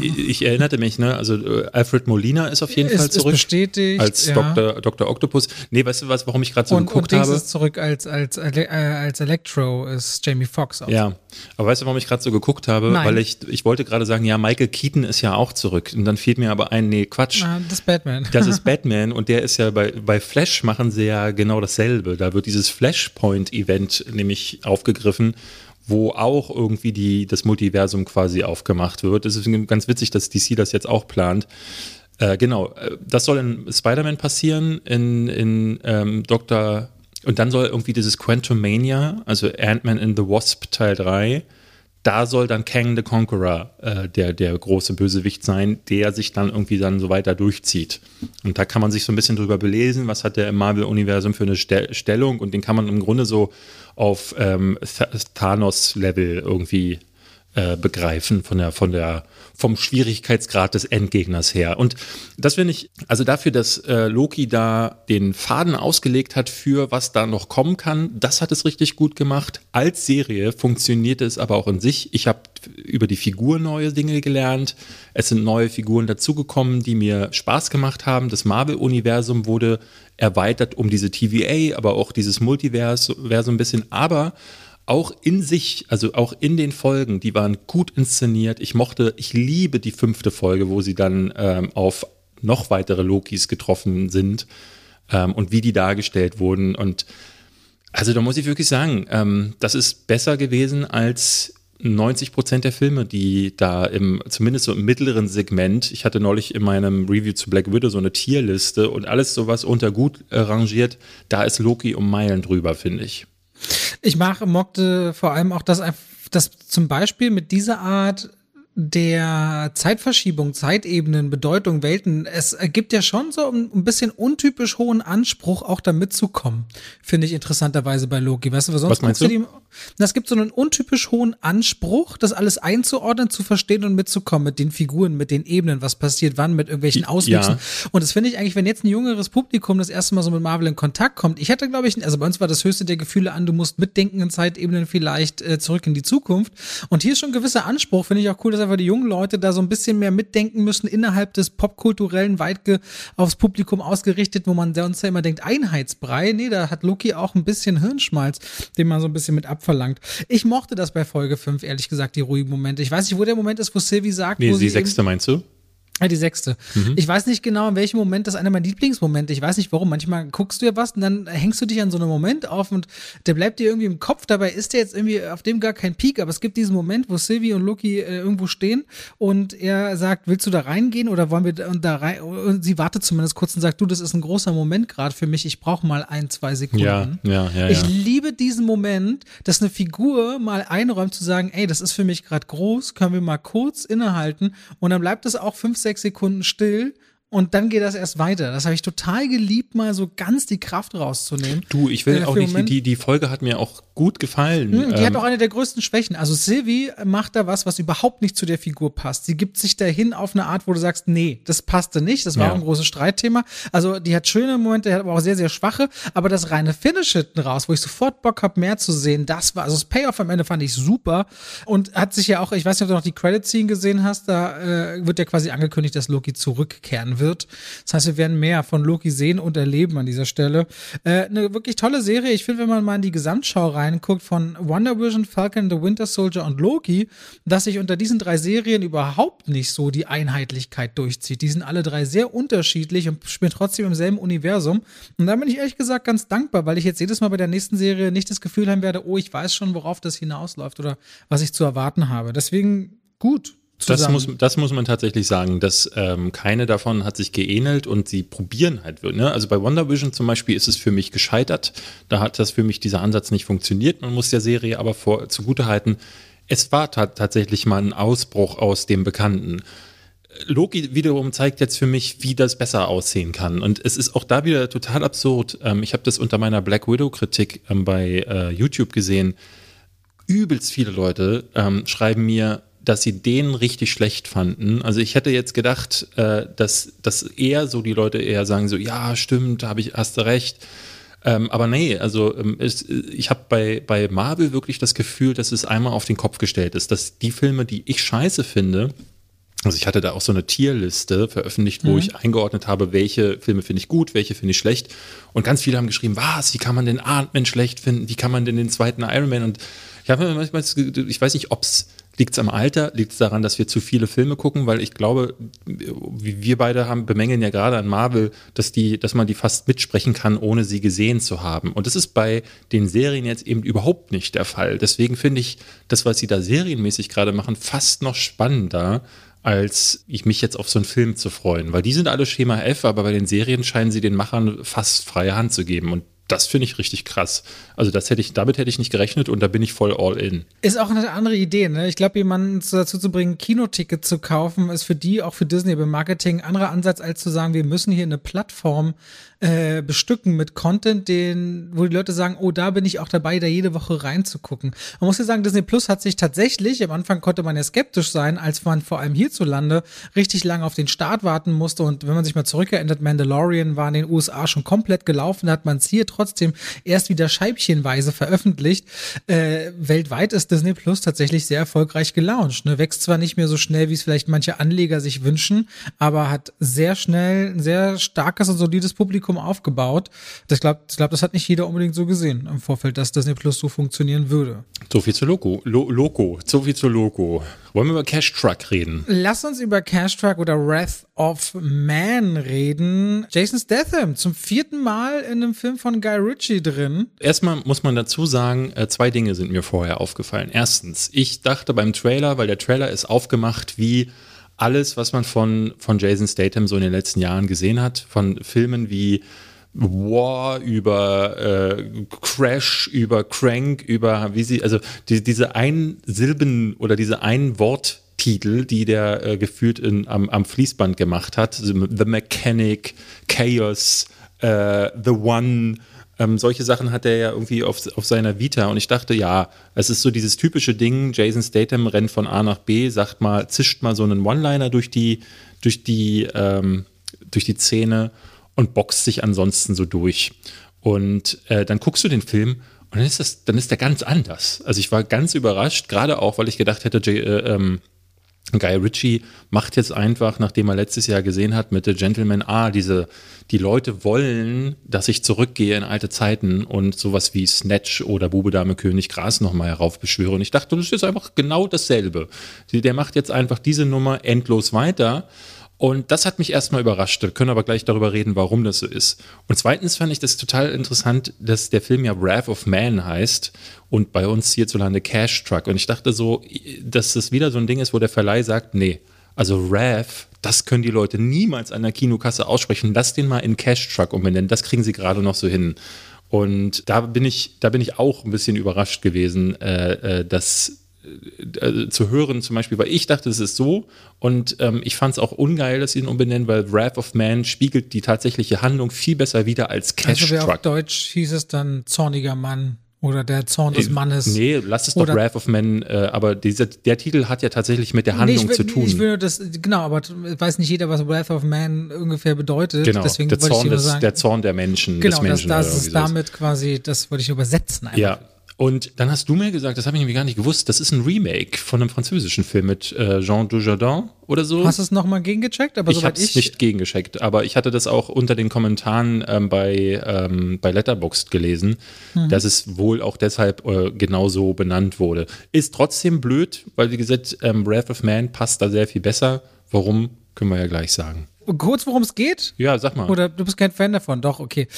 ich, ich, erinnerte mich, ne, also äh, Alfred Molina ist auf jeden ist, Fall zurück. Ist bestätigt. Als ja. Dr., Dr. Octopus. Nee, weißt du was, warum ich gerade so und, geguckt und habe? ist zurück als, als, äh, als Electro ist Jamie Foxx auch. Ja, aber weißt du, warum ich gerade so geguckt habe? Nein. Weil ich, ich wollte gerade sagen, ja, Michael Keaton ist ja auch zurück. Und dann fiel mir aber ein, nee, Quatsch. Na, das ist Batman. Das ist Batman und der ist ja bei, bei Flash machen sie ja genau dasselbe. Da wird dieses Flashpoint-Event nämlich aufgegriffen wo auch irgendwie die, das Multiversum quasi aufgemacht wird. Es ist ganz witzig, dass DC das jetzt auch plant. Äh, genau, äh, das soll in Spider-Man passieren, in, in ähm, Dr. Und dann soll irgendwie dieses Quantumania, also Ant-Man in the Wasp Teil 3, da soll dann Kang the Conqueror äh, der, der große Bösewicht sein, der sich dann irgendwie dann so weiter durchzieht. Und da kann man sich so ein bisschen drüber belesen, was hat der im Marvel-Universum für eine Stel Stellung und den kann man im Grunde so auf ähm, Thanos-Level irgendwie äh, begreifen von der, von der, vom Schwierigkeitsgrad des Endgegners her. Und das finde ich, also dafür, dass äh, Loki da den Faden ausgelegt hat für was da noch kommen kann, das hat es richtig gut gemacht. Als Serie funktioniert es aber auch in sich. Ich habe über die Figur neue Dinge gelernt. Es sind neue Figuren dazugekommen, die mir Spaß gemacht haben. Das Marvel-Universum wurde erweitert um diese TVA, aber auch dieses Multiversum ein bisschen. Aber auch in sich, also auch in den Folgen, die waren gut inszeniert. Ich mochte, ich liebe die fünfte Folge, wo sie dann ähm, auf noch weitere Lokis getroffen sind ähm, und wie die dargestellt wurden. Und also da muss ich wirklich sagen, ähm, das ist besser gewesen als 90 Prozent der Filme, die da im, zumindest so im mittleren Segment, ich hatte neulich in meinem Review zu Black Widow so eine Tierliste und alles sowas unter gut äh, rangiert, da ist Loki um Meilen drüber, finde ich. Ich mag, mochte vor allem auch, dass, dass zum Beispiel mit dieser Art der Zeitverschiebung, Zeitebenen, Bedeutung, Welten, es ergibt ja schon so ein bisschen untypisch hohen Anspruch, auch da mitzukommen. Finde ich interessanterweise bei Loki. Weißt du, was sonst was meinst du? Die, es gibt so einen untypisch hohen Anspruch, das alles einzuordnen, zu verstehen und mitzukommen mit den Figuren, mit den Ebenen, was passiert wann, mit irgendwelchen Auswüchsen. Ja. Und das finde ich eigentlich, wenn jetzt ein jüngeres Publikum das erste Mal so mit Marvel in Kontakt kommt, ich hätte, glaube ich, also bei uns war das höchste der Gefühle an, du musst mitdenken in Zeitebenen vielleicht äh, zurück in die Zukunft. Und hier ist schon ein gewisser Anspruch, finde ich auch cool, dass einfach die jungen Leute da so ein bisschen mehr mitdenken müssen innerhalb des popkulturellen, weit aufs Publikum ausgerichtet, wo man sonst ja immer denkt, Einheitsbrei. Nee, da hat Loki auch ein bisschen Hirnschmalz, den man so ein bisschen mit abverlangt. Ich mochte das bei Folge 5, ehrlich gesagt, die ruhigen Momente. Ich weiß nicht, wo der Moment ist, wo Sylvie sagt, nee, wo die sechste meinst du? Ja, die sechste. Mhm. Ich weiß nicht genau, in welchem Moment das einer meiner Lieblingsmomente. Ich weiß nicht warum. Manchmal guckst du ja was und dann hängst du dich an so einem Moment auf und der bleibt dir irgendwie im Kopf. Dabei ist der jetzt irgendwie auf dem gar kein Peak, aber es gibt diesen Moment, wo Sylvie und Loki äh, irgendwo stehen und er sagt, willst du da reingehen oder wollen wir und da rein? Und sie wartet zumindest kurz und sagt, du, das ist ein großer Moment gerade für mich. Ich brauche mal ein, zwei Sekunden. Ja, ja, ja, ich liebe diesen Moment, dass eine Figur mal einräumt zu sagen, ey, das ist für mich gerade groß, können wir mal kurz innehalten und dann bleibt es auch fünf, sechs sechs Sekunden still und dann geht das erst weiter. Das habe ich total geliebt, mal so ganz die Kraft rauszunehmen. Du, ich will äh, auch nicht, die, die Folge hat mir auch gut gefallen. Mhm, die ähm, hat auch eine der größten Schwächen. Also Sylvie macht da was, was überhaupt nicht zu der Figur passt. Sie gibt sich dahin auf eine Art, wo du sagst, nee, das passte nicht. Das war ja. auch ein großes Streitthema. Also die hat schöne Momente, hat aber auch sehr, sehr schwache. Aber das reine Finish hinten raus, wo ich sofort Bock habe, mehr zu sehen, das war, also das Payoff am Ende fand ich super. Und hat sich ja auch, ich weiß nicht, ob du noch die Credit-Scene gesehen hast, da äh, wird ja quasi angekündigt, dass Loki zurückkehren wird. Das heißt, wir werden mehr von Loki sehen und erleben an dieser Stelle. Äh, eine wirklich tolle Serie. Ich finde, wenn man mal in die Gesamtschau rein reinguckt von Wonder Vision, Falcon, The Winter Soldier und Loki, dass sich unter diesen drei Serien überhaupt nicht so die Einheitlichkeit durchzieht. Die sind alle drei sehr unterschiedlich und spielen trotzdem im selben Universum. Und da bin ich ehrlich gesagt ganz dankbar, weil ich jetzt jedes Mal bei der nächsten Serie nicht das Gefühl haben werde, oh, ich weiß schon, worauf das hinausläuft oder was ich zu erwarten habe. Deswegen gut. Das muss, das muss man tatsächlich sagen, dass ähm, keine davon hat sich geähnelt und sie probieren halt. Ne? Also bei Wonder Vision zum Beispiel ist es für mich gescheitert. Da hat das für mich dieser Ansatz nicht funktioniert. Man muss der Serie aber vor, zugutehalten, es war tatsächlich mal ein Ausbruch aus dem Bekannten. Loki wiederum zeigt jetzt für mich, wie das besser aussehen kann. Und es ist auch da wieder total absurd. Ähm, ich habe das unter meiner Black Widow-Kritik ähm, bei äh, YouTube gesehen. Übelst viele Leute ähm, schreiben mir, dass sie den richtig schlecht fanden. Also ich hätte jetzt gedacht, äh, dass, dass eher so die Leute eher sagen so, ja, stimmt, habe ich, hast du recht. Ähm, aber nee, also ähm, es, ich habe bei, bei Marvel wirklich das Gefühl, dass es einmal auf den Kopf gestellt ist, dass die Filme, die ich scheiße finde, also ich hatte da auch so eine Tierliste veröffentlicht, wo mhm. ich eingeordnet habe, welche Filme finde ich gut, welche finde ich schlecht. Und ganz viele haben geschrieben, was, wie kann man den Ant-Man schlecht finden, wie kann man denn den zweiten Iron Man? Und ich habe manchmal, ich weiß nicht, ob es Liegt es am Alter? Liegt es daran, dass wir zu viele Filme gucken? Weil ich glaube, wir beide haben, bemängeln ja gerade an Marvel, dass, die, dass man die fast mitsprechen kann, ohne sie gesehen zu haben. Und das ist bei den Serien jetzt eben überhaupt nicht der Fall. Deswegen finde ich das, was sie da serienmäßig gerade machen, fast noch spannender, als ich mich jetzt auf so einen Film zu freuen. Weil die sind alle Schema F, aber bei den Serien scheinen sie den Machern fast freie Hand zu geben. Und das finde ich richtig krass. Also das hätte ich, damit hätte ich nicht gerechnet und da bin ich voll all in. Ist auch eine andere Idee, ne? Ich glaube, jemanden dazu zu bringen, Kinoticket zu kaufen, ist für die, auch für Disney beim Marketing, ein anderer Ansatz, als zu sagen, wir müssen hier eine Plattform äh, bestücken mit Content, den, wo die Leute sagen, oh, da bin ich auch dabei, da jede Woche reinzugucken. Man muss ja sagen, Disney Plus hat sich tatsächlich, am Anfang konnte man ja skeptisch sein, als man vor allem hierzulande richtig lange auf den Start warten musste. Und wenn man sich mal zurückerinnert, Mandalorian war in den USA schon komplett gelaufen, da hat man es hier trotzdem erst wieder scheibchenweise veröffentlicht. Äh, weltweit ist Disney Plus tatsächlich sehr erfolgreich gelauncht. Ne? Wächst zwar nicht mehr so schnell, wie es vielleicht manche Anleger sich wünschen, aber hat sehr schnell ein sehr starkes und solides Publikum Publikum aufgebaut. Ich glaube, ich glaub, das hat nicht jeder unbedingt so gesehen im Vorfeld, dass Disney Plus so funktionieren würde. So viel zu Loco. Lo Loco. So viel zu Loco. Wollen wir über Cash Truck reden? Lass uns über Cash Truck oder Wrath of Man reden. Jason Statham zum vierten Mal in einem Film von Guy Ritchie drin. Erstmal muss man dazu sagen, äh, zwei Dinge sind mir vorher aufgefallen. Erstens, ich dachte beim Trailer, weil der Trailer ist aufgemacht wie alles, was man von, von Jason Statham so in den letzten Jahren gesehen hat, von Filmen wie War, über äh, Crash, über Crank, über wie sie, also die, diese Einsilben oder diese Ein-Wort-Titel, die der äh, gefühlt in, am, am Fließband gemacht hat, The Mechanic, Chaos, äh, The One, ähm, solche Sachen hat er ja irgendwie auf, auf seiner Vita und ich dachte, ja, es ist so dieses typische Ding, Jason Statham rennt von A nach B, sagt mal, zischt mal so einen One-Liner durch die, durch die, ähm, durch die Szene und boxt sich ansonsten so durch. Und äh, dann guckst du den Film und dann ist das, dann ist der ganz anders. Also ich war ganz überrascht, gerade auch, weil ich gedacht hätte, J äh, ähm, Guy Ritchie macht jetzt einfach, nachdem er letztes Jahr gesehen hat mit The Gentleman, ah, diese, die Leute wollen, dass ich zurückgehe in alte Zeiten und sowas wie Snatch oder Bube, Dame, König, Gras nochmal heraufbeschwöre. Und ich dachte, das ist einfach genau dasselbe. Der macht jetzt einfach diese Nummer endlos weiter Und das hat mich erstmal überrascht. Wir können aber gleich darüber reden, warum das so ist. Und zweitens fand ich das total interessant, dass der Film ja Wrath of Man heißt und bei uns hierzulande Cash Truck. Und ich dachte so, dass das wieder so ein Ding ist, wo der Verleih sagt, nee, also Wrath, das können die Leute niemals an der Kinokasse aussprechen. Lass den mal in Cash Truck umbenennen. Das kriegen sie gerade noch so hin. Und da bin ich, da bin ich auch ein bisschen überrascht gewesen, äh, äh dass äh, zu hören, zum Beispiel, weil ich dachte, es ist so und ähm, ich fand es auch ungeil, dass sie ihn umbenennen, weil Wrath of Man spiegelt die tatsächliche Handlung viel besser wieder als Cash also Truck. Auf Deutsch hieß es dann zorniger Mann oder der Zorn des äh, Mannes. Nee, lass es doch Wrath of Man, äh, aber dieser, der Titel hat ja tatsächlich mit der Handlung nee, will, zu tun. Ich will nur das, genau, aber weiß nicht jeder, was Wrath of Man ungefähr bedeutet. Genau, Deswegen der, Zorn des, sagen, der Zorn der Menschen. Genau, des Menschen das, das ist damit quasi, das wollte ich übersetzen. Einfach. Ja, und dann hast du mir gesagt, das habe ich nämlich gar nicht gewusst, das ist ein Remake von einem französischen Film mit äh, Jean Dujardin oder so. Hast du es nochmal gegengecheckt? Aber ich habe es nicht gegengecheckt, aber ich hatte das auch unter den Kommentaren ähm, bei, ähm, bei Letterboxd gelesen, mhm. dass es wohl auch deshalb äh, genauso benannt wurde. Ist trotzdem blöd, weil wie gesagt, ähm, Wrath of Man passt da sehr viel besser. Warum, können wir ja gleich sagen kurz, worum es geht? Ja, sag mal. Oder du bist kein Fan davon? Doch, okay.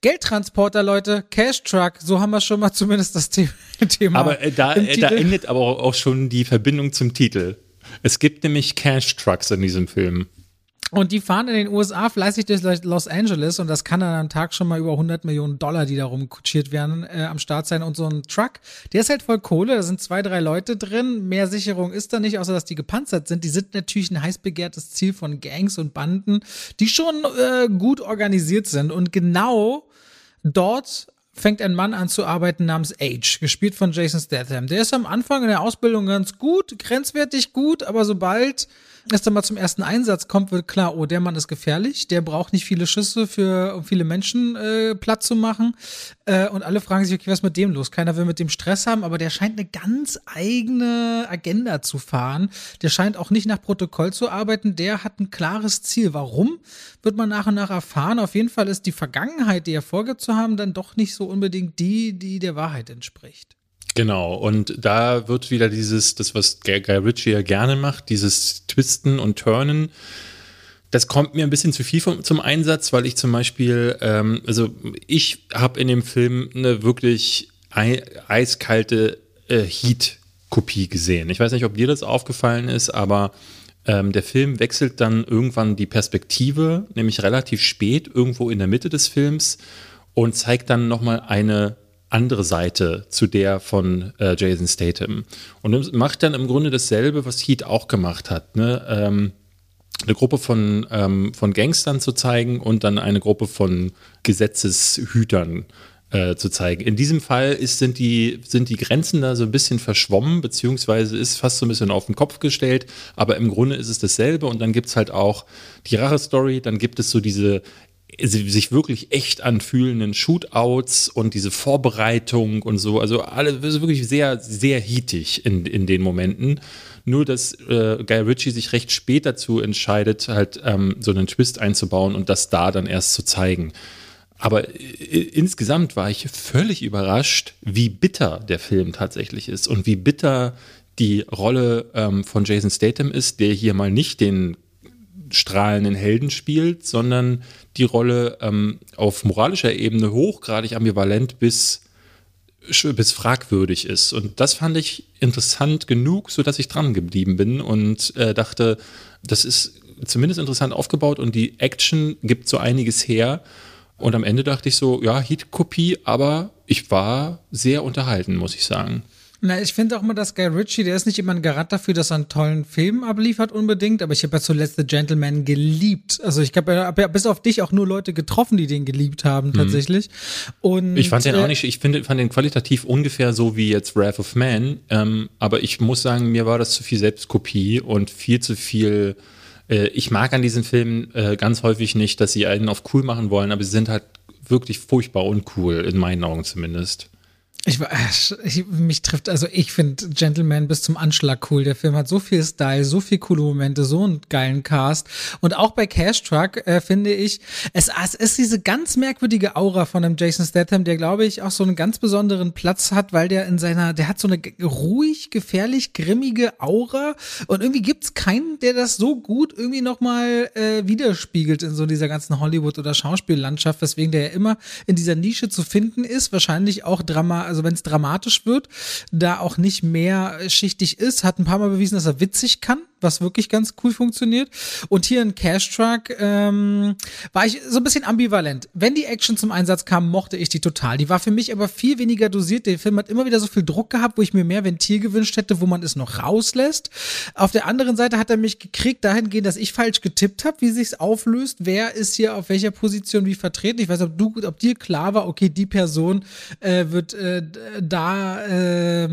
Geldtransporter, Leute, Cash Truck, so haben wir schon mal zumindest das Thema. Aber äh, da, äh, da endet aber auch schon die Verbindung zum Titel. Es gibt nämlich Cash Trucks in diesem Film. Und die fahren in den USA fleißig durch Los Angeles und das kann dann am Tag schon mal über 100 Millionen Dollar, die da rumkutschiert werden, äh, am Start sein. Und so ein Truck, der ist halt voll Kohle, da sind zwei, drei Leute drin. Mehr Sicherung ist da nicht, außer dass die gepanzert sind. Die sind natürlich ein heiß begehrtes Ziel von Gangs und Banden, die schon äh, gut organisiert sind. Und genau dort fängt ein Mann an zu arbeiten namens Age, gespielt von Jason Statham. Der ist am Anfang in der Ausbildung ganz gut, grenzwertig gut, aber sobald es dann mal zum ersten Einsatz kommt, wird klar, oh, der Mann ist gefährlich, der braucht nicht viele Schüsse für, um viele Menschen äh, platt zu machen. Äh, und alle fragen sich, okay, was ist mit dem los? Keiner will mit dem Stress haben, aber der scheint eine ganz eigene Agenda zu fahren. Der scheint auch nicht nach Protokoll zu arbeiten. Der hat ein klares Ziel. Warum? Wird man nach und nach erfahren. Auf jeden Fall ist die Vergangenheit, die er vorgibt zu haben, dann doch nicht so unbedingt die, die der Wahrheit entspricht. Genau, und da wird wieder dieses, das, was Guy Ritchie ja gerne macht, dieses Twisten und Turnen. Das kommt mir ein bisschen zu viel vom, zum Einsatz, weil ich zum Beispiel, ähm, also ich habe in dem Film eine wirklich ei eiskalte äh, Heat-Kopie gesehen. Ich weiß nicht, ob dir das aufgefallen ist, aber ähm, der Film wechselt dann irgendwann die Perspektive, nämlich relativ spät, irgendwo in der Mitte des Films und zeigt dann nochmal eine andere Seite zu der von äh, Jason Statham. Und macht dann im Grunde dasselbe, was Heat auch gemacht hat. Ne? Ähm, eine Gruppe von, ähm, von Gangstern zu zeigen und dann eine Gruppe von Gesetzeshütern äh, zu zeigen. In diesem Fall ist, sind, die, sind die Grenzen da so ein bisschen verschwommen, beziehungsweise ist fast so ein bisschen auf den Kopf gestellt, aber im Grunde ist es dasselbe und dann gibt es halt auch die Rache-Story, dann gibt es so diese sich wirklich echt anfühlenden Shootouts und diese Vorbereitung und so. Also alle wirklich sehr, sehr heatig in, in den Momenten. Nur, dass äh, Guy Ritchie sich recht spät dazu entscheidet, halt ähm, so einen Twist einzubauen und das da dann erst zu zeigen. Aber äh, insgesamt war ich völlig überrascht, wie bitter der Film tatsächlich ist und wie bitter die Rolle ähm, von Jason Statham ist, der hier mal nicht den strahlenden Helden spielt, sondern die Rolle ähm, auf moralischer Ebene hochgradig ambivalent bis, bis fragwürdig ist. Und das fand ich interessant genug, sodass ich dran geblieben bin und äh, dachte, das ist zumindest interessant aufgebaut und die Action gibt so einiges her. Und am Ende dachte ich so, ja, Heat-Kopie, aber ich war sehr unterhalten, muss ich sagen. Na, ich finde auch immer, dass Guy Ritchie, der ist nicht immer ein Garant dafür, dass er einen tollen Film abliefert unbedingt, aber ich habe ja zuletzt The Gentleman geliebt. Also ich habe ja, bis auf dich auch nur Leute getroffen, die den geliebt haben mhm. tatsächlich. Und ich fand den auch äh, nicht, ich finde, fand den qualitativ ungefähr so wie jetzt Wrath of Man, ähm, aber ich muss sagen, mir war das zu viel Selbstkopie und viel zu viel äh, ich mag an diesen Filmen äh, ganz häufig nicht, dass sie einen auf cool machen wollen, aber sie sind halt wirklich furchtbar uncool, in meinen Augen zumindest. Ich, ich, mich trifft, also ich finde Gentleman bis zum Anschlag cool. Der Film hat so viel Style, so viel coole Momente, so einen geilen Cast. Und auch bei Cash Truck äh, finde ich, es, es ist diese ganz merkwürdige Aura von einem Jason Statham, der glaube ich auch so einen ganz besonderen Platz hat, weil der in seiner, der hat so eine ruhig, gefährlich, grimmige Aura. Und irgendwie gibt's keinen, der das so gut irgendwie nochmal äh, widerspiegelt in so dieser ganzen Hollywood- oder Schauspiellandschaft, weswegen der ja immer in dieser Nische zu finden ist. Wahrscheinlich auch Drama also wenn es dramatisch wird, da auch nicht mehr schichtig ist, hat ein paar Mal bewiesen, dass er witzig kann was wirklich ganz cool funktioniert. Und hier in Cash Truck ähm, war ich so ein bisschen ambivalent. Wenn die Action zum Einsatz kam, mochte ich die total. Die war für mich aber viel weniger dosiert. Der Film hat immer wieder so viel Druck gehabt, wo ich mir mehr Ventil gewünscht hätte, wo man es noch rauslässt. Auf der anderen Seite hat er mich gekriegt dahingehend, dass ich falsch getippt habe, wie sich's auflöst. Wer ist hier auf welcher Position wie vertreten? Ich weiß, ob du, ob dir klar war, okay, die Person äh, wird äh, da äh,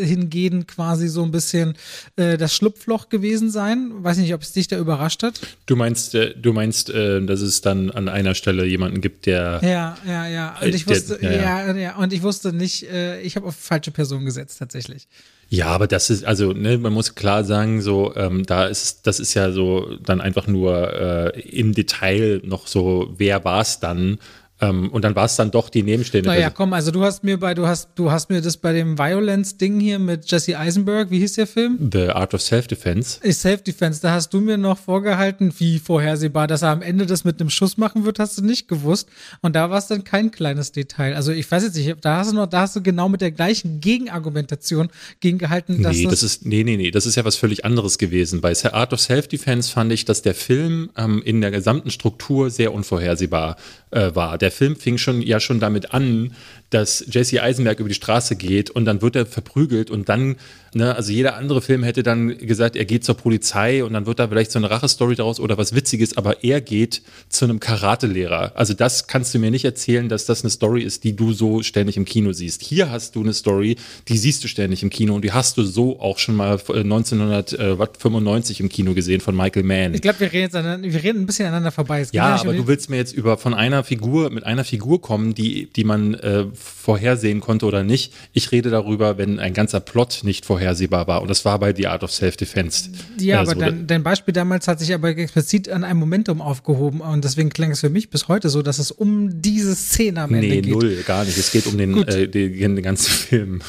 hingehen quasi so ein bisschen äh, das Schlupfloch gewesen sein. Weiß nicht, ob es dich da überrascht hat. Du meinst, äh, du meinst, äh, dass es dann an einer Stelle jemanden gibt, der. Ja, ja, ja. Und ich wusste, der, ja, ja. ja, und ich wusste nicht, äh, ich habe auf falsche Person gesetzt tatsächlich. Ja, aber das ist, also, ne, man muss klar sagen, so, ähm, da ist, das ist ja so dann einfach nur äh, im Detail noch so, wer war es dann? Ähm, und dann war es dann doch die Nebenstehende. Naja, komm, also du hast mir bei, du hast, du hast mir das bei dem Violence-Ding hier mit Jesse Eisenberg, wie hieß der Film? The Art of Self-Defense. Self-Defense, da hast du mir noch vorgehalten, wie vorhersehbar, dass er am Ende das mit einem Schuss machen wird, hast du nicht gewusst. Und da war es dann kein kleines Detail. Also ich weiß jetzt nicht, da hast du noch, da hast du genau mit der gleichen Gegenargumentation gegengehalten, dass nee, das, das ist, nee, nee, nee, das ist ja was völlig anderes gewesen. Bei Art of Self-Defense fand ich, dass der Film ähm, in der gesamten Struktur sehr unvorhersehbar äh, war. Der Film fing schon ja schon damit an, dass Jesse Eisenberg über die Straße geht und dann wird er verprügelt und dann, ne, also jeder andere Film hätte dann gesagt, er geht zur Polizei und dann wird da vielleicht so eine Rachestory daraus oder was Witziges, aber er geht zu einem Karatelehrer. Also das kannst du mir nicht erzählen, dass das eine Story ist, die du so ständig im Kino siehst. Hier hast du eine Story, die siehst du ständig im Kino und die hast du so auch schon mal 1995 äh, im Kino gesehen von Michael Mann. Ich glaube, wir reden jetzt wir reden ein bisschen aneinander vorbei. Ja, aber du willst mir jetzt über von einer Figur mit einer Figur kommen, die die man äh, vorhersehen konnte oder nicht. Ich rede darüber, wenn ein ganzer Plot nicht vorhersehbar war. Und das war bei The Art of Self-Defense. Ja, äh, aber dein, dein, Beispiel damals hat sich aber explizit an einem Momentum aufgehoben. Und deswegen klang es für mich bis heute so, dass es um diese Szene am Ende geht. Nee, null, gar nicht. Es geht um den, äh, den, den ganzen Film.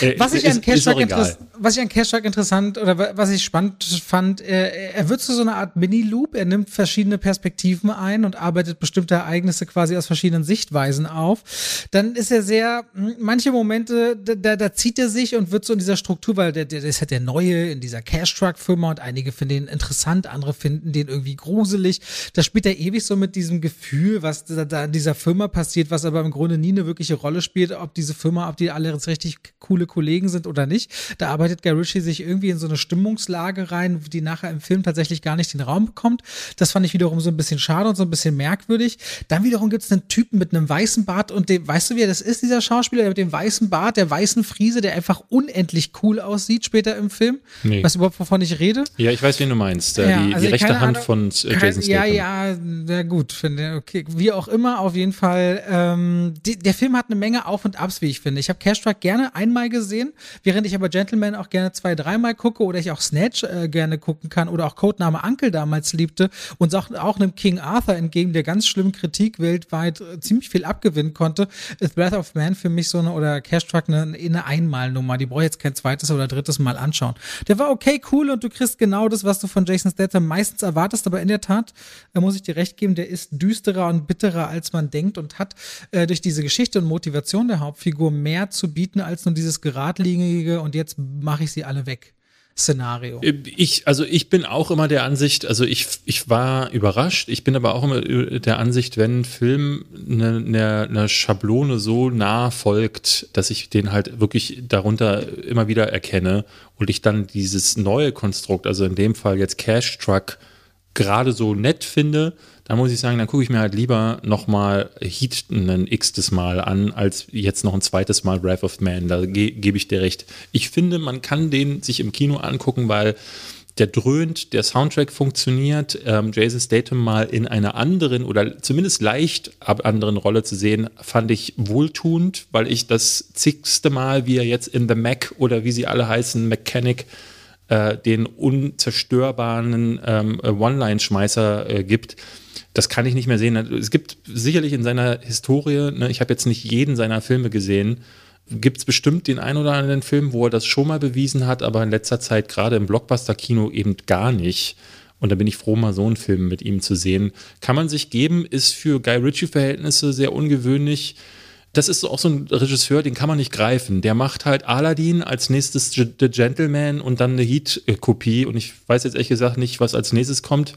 Äh, was ich, an Cashtrack was ich an Cashtrack interessant oder was ich spannend fand, er, er wird zu so einer Art Mini-Loop. Er nimmt verschiedene Perspektiven ein und arbeitet bestimmte Ereignisse quasi aus verschiedenen Sichtweisen auf. Dann ist er sehr, hm, manche Momente, da, da zieht er sich und wird so in dieser Struktur, weil der, der ist halt der Neue in dieser Cashtrack-Firma und einige finden ihn interessant, andere finden den irgendwie gruselig. Da spielt er ewig so mit diesem Gefühl, was da, da in dieser Firma passiert, was aber im Grunde nie eine wirkliche Rolle spielt, ob diese Firma, ob die alle jetzt richtig coole Kollegen sind oder nicht. Da arbeitet Guy Ritchie sich irgendwie in so eine Stimmungslage rein, die nachher im Film tatsächlich gar nicht den Raum bekommt. Das fand ich wiederum so ein bisschen schade und so ein bisschen merkwürdig. Dann wiederum gibt es einen Typen mit einem weißen Bart und dem, weißt du, wer das ist, dieser Schauspieler mit dem weißen Bart, der weißen Friese, der einfach unendlich cool aussieht später im Film. Nee. Weißt du überhaupt, wovon ich rede? Ja, ich weiß, wen du meinst. Äh, ja, die, also die rechte Hand Ahnung, von äh, Jason Statham. Ja, ja, sehr gut, finde okay. Wie auch immer, auf jeden Fall. Ähm, die, der Film hat eine Menge Auf und Abs, wie ich finde. Ich habe Cash Truck gerne einmal gesehen, während ich aber Gentleman auch gerne zwei, dreimal gucke oder ich auch Snatch äh, gerne gucken kann oder auch Codename Uncle damals liebte und auch, auch einem King Arthur entgegen der ganz schlimmen Kritik weltweit äh, ziemlich viel abgewinnen konnte, ist Breath of Man für mich so eine oder Cash Truck eine, eine Einmalnummer. Die brauche ich jetzt kein zweites oder drittes Mal anschauen. Der war okay, cool und du kriegst genau das, was du von Jason Statham meistens erwartest, aber in der Tat, da muss ich dir recht geben, der ist düsterer und bitterer, als man denkt und hat äh, durch diese Geschichte und Motivation der Hauptfigur mehr zu bieten als nur dieses geradlinige und jetzt mache ich sie alle weg. Szenario. Ich, also ich bin auch immer der Ansicht, also ich, ich war überrascht, ich bin aber auch immer der Ansicht, wenn ein Film eine, eine, eine Schablone so nah folgt, dass ich den halt wirklich darunter immer wieder erkenne und ich dann dieses neue Konstrukt, also in dem Fall jetzt Cash Truck, gerade so nett finde, da muss ich sagen, dann gucke ich mir halt lieber nochmal Heat ein x-tes Mal an, als jetzt noch ein zweites Mal Wrath of Man. Da ge gebe ich dir recht. Ich finde, man kann den sich im Kino angucken, weil der dröhnt, der Soundtrack funktioniert, ähm, Jason Statham mal in einer anderen oder zumindest leicht anderen Rolle zu sehen, fand ich wohltuend, weil ich das zigste Mal, wie er jetzt in The Mac oder wie sie alle heißen, Mechanic, äh, den unzerstörbaren ähm, One-Line-Schmeißer äh, gibt. Das kann ich nicht mehr sehen. Es gibt sicherlich in seiner Historie, ne, ich habe jetzt nicht jeden seiner Filme gesehen, gibt es bestimmt den einen oder anderen Film, wo er das schon mal bewiesen hat, aber in letzter Zeit gerade im Blockbuster-Kino eben gar nicht. Und da bin ich froh, mal so einen Film mit ihm zu sehen. Kann man sich geben, ist für Guy Ritchie-Verhältnisse sehr ungewöhnlich. Das ist auch so ein Regisseur, den kann man nicht greifen. Der macht halt Aladdin als nächstes The Gentleman und dann eine Heat-Kopie. Und ich weiß jetzt ehrlich gesagt nicht, was als nächstes kommt.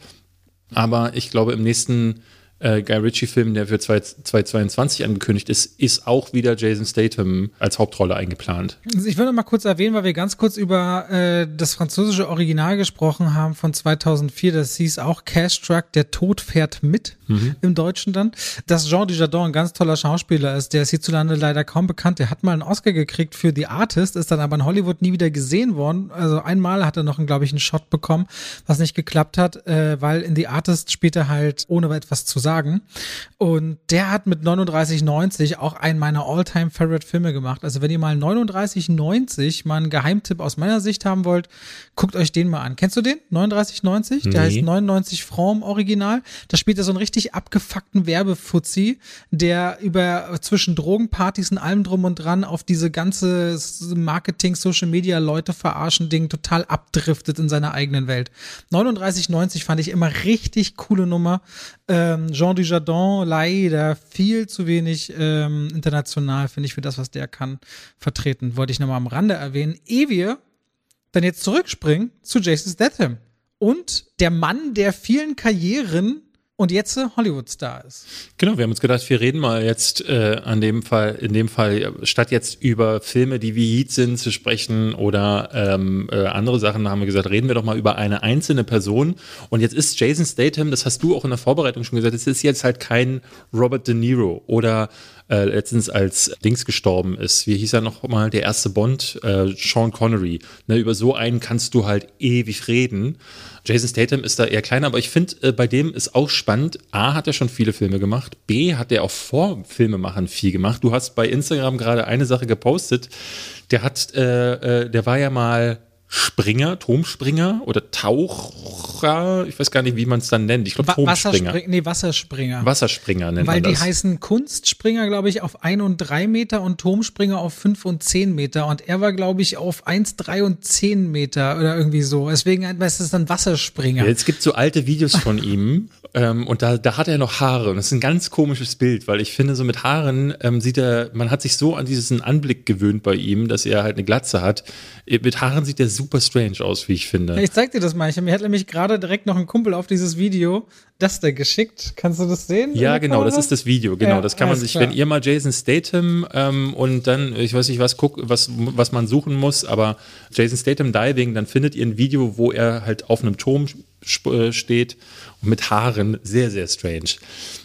Aber ich glaube, im nächsten äh, Guy Ritchie-Film, der für 2022 angekündigt ist, ist auch wieder Jason Statham als Hauptrolle eingeplant. Ich würde mal kurz erwähnen, weil wir ganz kurz über äh, das französische Original gesprochen haben von 2004. Das hieß auch Cash Truck, der Tod fährt mit mhm. im Deutschen dann. Dass Jean Dujardin ein ganz toller Schauspieler ist, der ist hierzulande leider kaum bekannt. Der hat mal einen Oscar gekriegt für The Artist, ist dann aber in Hollywood nie wieder gesehen worden. Also einmal hat er noch, glaube ich, einen Shot bekommen, was nicht geklappt hat, äh, weil in The Artist später halt ohne etwas zu sagen sagen. Und der hat mit 39,90 auch einen meiner All-Time-Favorite-Filme gemacht. Also wenn ihr mal 39,90 mal einen Geheimtipp aus meiner Sicht haben wollt, guckt euch den mal an. Kennst du den? 39,90? Der nee. heißt 99 Francs im Original. Da spielt er so einen richtig abgefuckten Werbefuzzi, der über zwischen Drogenpartys und allem drum und dran auf diese ganze Marketing, Social Media Leute verarschen Ding total abdriftet in seiner eigenen Welt. 39,90 fand ich immer richtig coole Nummer. Ähm, Jean Dujardin leider viel zu wenig ähm, international, finde ich, für das, was der kann, vertreten. Wollte ich nochmal am Rande erwähnen. Ehe wir dann jetzt zurückspringen zu Jason Statham und der Mann der vielen Karrieren und jetzt Hollywood-Star ist. Genau, wir haben uns gedacht, wir reden mal jetzt äh, an dem Fall, in dem Fall, statt jetzt über Filme, die wie Heat sind, zu sprechen oder ähm, äh, andere Sachen, haben wir gesagt, reden wir doch mal über eine einzelne Person. Und jetzt ist Jason Statham, das hast du auch in der Vorbereitung schon gesagt, es ist jetzt halt kein Robert De Niro oder äh, letztens als Dings gestorben ist. Wie hieß er noch mal, der erste Bond? Äh, Sean Connery. Ne, über so einen kannst du halt ewig reden. Jason Statham ist da eher kleiner, aber ich finde, äh, bei dem ist auch spannend. A, hat er schon viele Filme gemacht. B, hat er auch vor Filmemachern viel gemacht. Du hast bei Instagram gerade eine Sache gepostet. Der hat, äh, äh, der war ja mal Springer, Turmspringer oder Taucher, ich weiß gar nicht, wie man es dann nennt. Ich glaube Turmspringer. Wasserspring nee, Wasserspringer. Wasserspringer nennt Weil man das. die heißen Kunstspringer, glaube ich, auf 1 und 3 Meter und Turmspringer auf 5 und 10 Meter. Und er war, glaube ich, auf 1, 3 und 10 Meter oder irgendwie so. Deswegen ist es dann Wasserspringer. Ja, es gibt so alte Videos von ihm ähm, und da, da hat er noch Haare. Und das ist ein ganz komisches Bild, weil ich finde, so mit Haaren ähm, sieht er, man hat sich so an diesen Anblick gewöhnt bei ihm, dass er halt eine Glatze hat. Mit Haaren sieht er super strange aus, wie ich finde. Ich zeig dir das mal. Ich, mir hat nämlich gerade direkt noch ein Kumpel auf dieses Video das da geschickt. Kannst du das sehen? Ja, genau, das ist das Video. Genau, ja, das kann man sich, klar. wenn ihr mal Jason Statham ähm, und dann, ich weiß nicht, was guckt, was, was man suchen muss, aber Jason Statham Diving, dann findet ihr ein Video, wo er halt auf einem Turm äh, steht und mit Haaren. Sehr, sehr strange.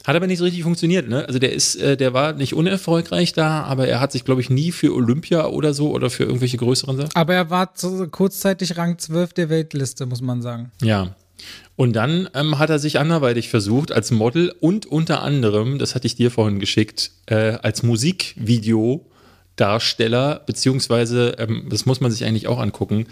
Hat aber nicht so richtig funktioniert, ne? Also der ist, äh, der war nicht unerfolgreich da, aber er hat sich, glaube ich, nie für Olympia oder so oder für irgendwelche größeren Sachen. Aber er war so kurzzeitig Rang 12 der Weltliste, muss man sagen. Ja, und dann ähm, hat er sich anderweitig versucht als Model und unter anderem, das hatte ich dir vorhin geschickt, äh, als Musikvideodarsteller, beziehungsweise, ähm, das muss man sich eigentlich auch angucken,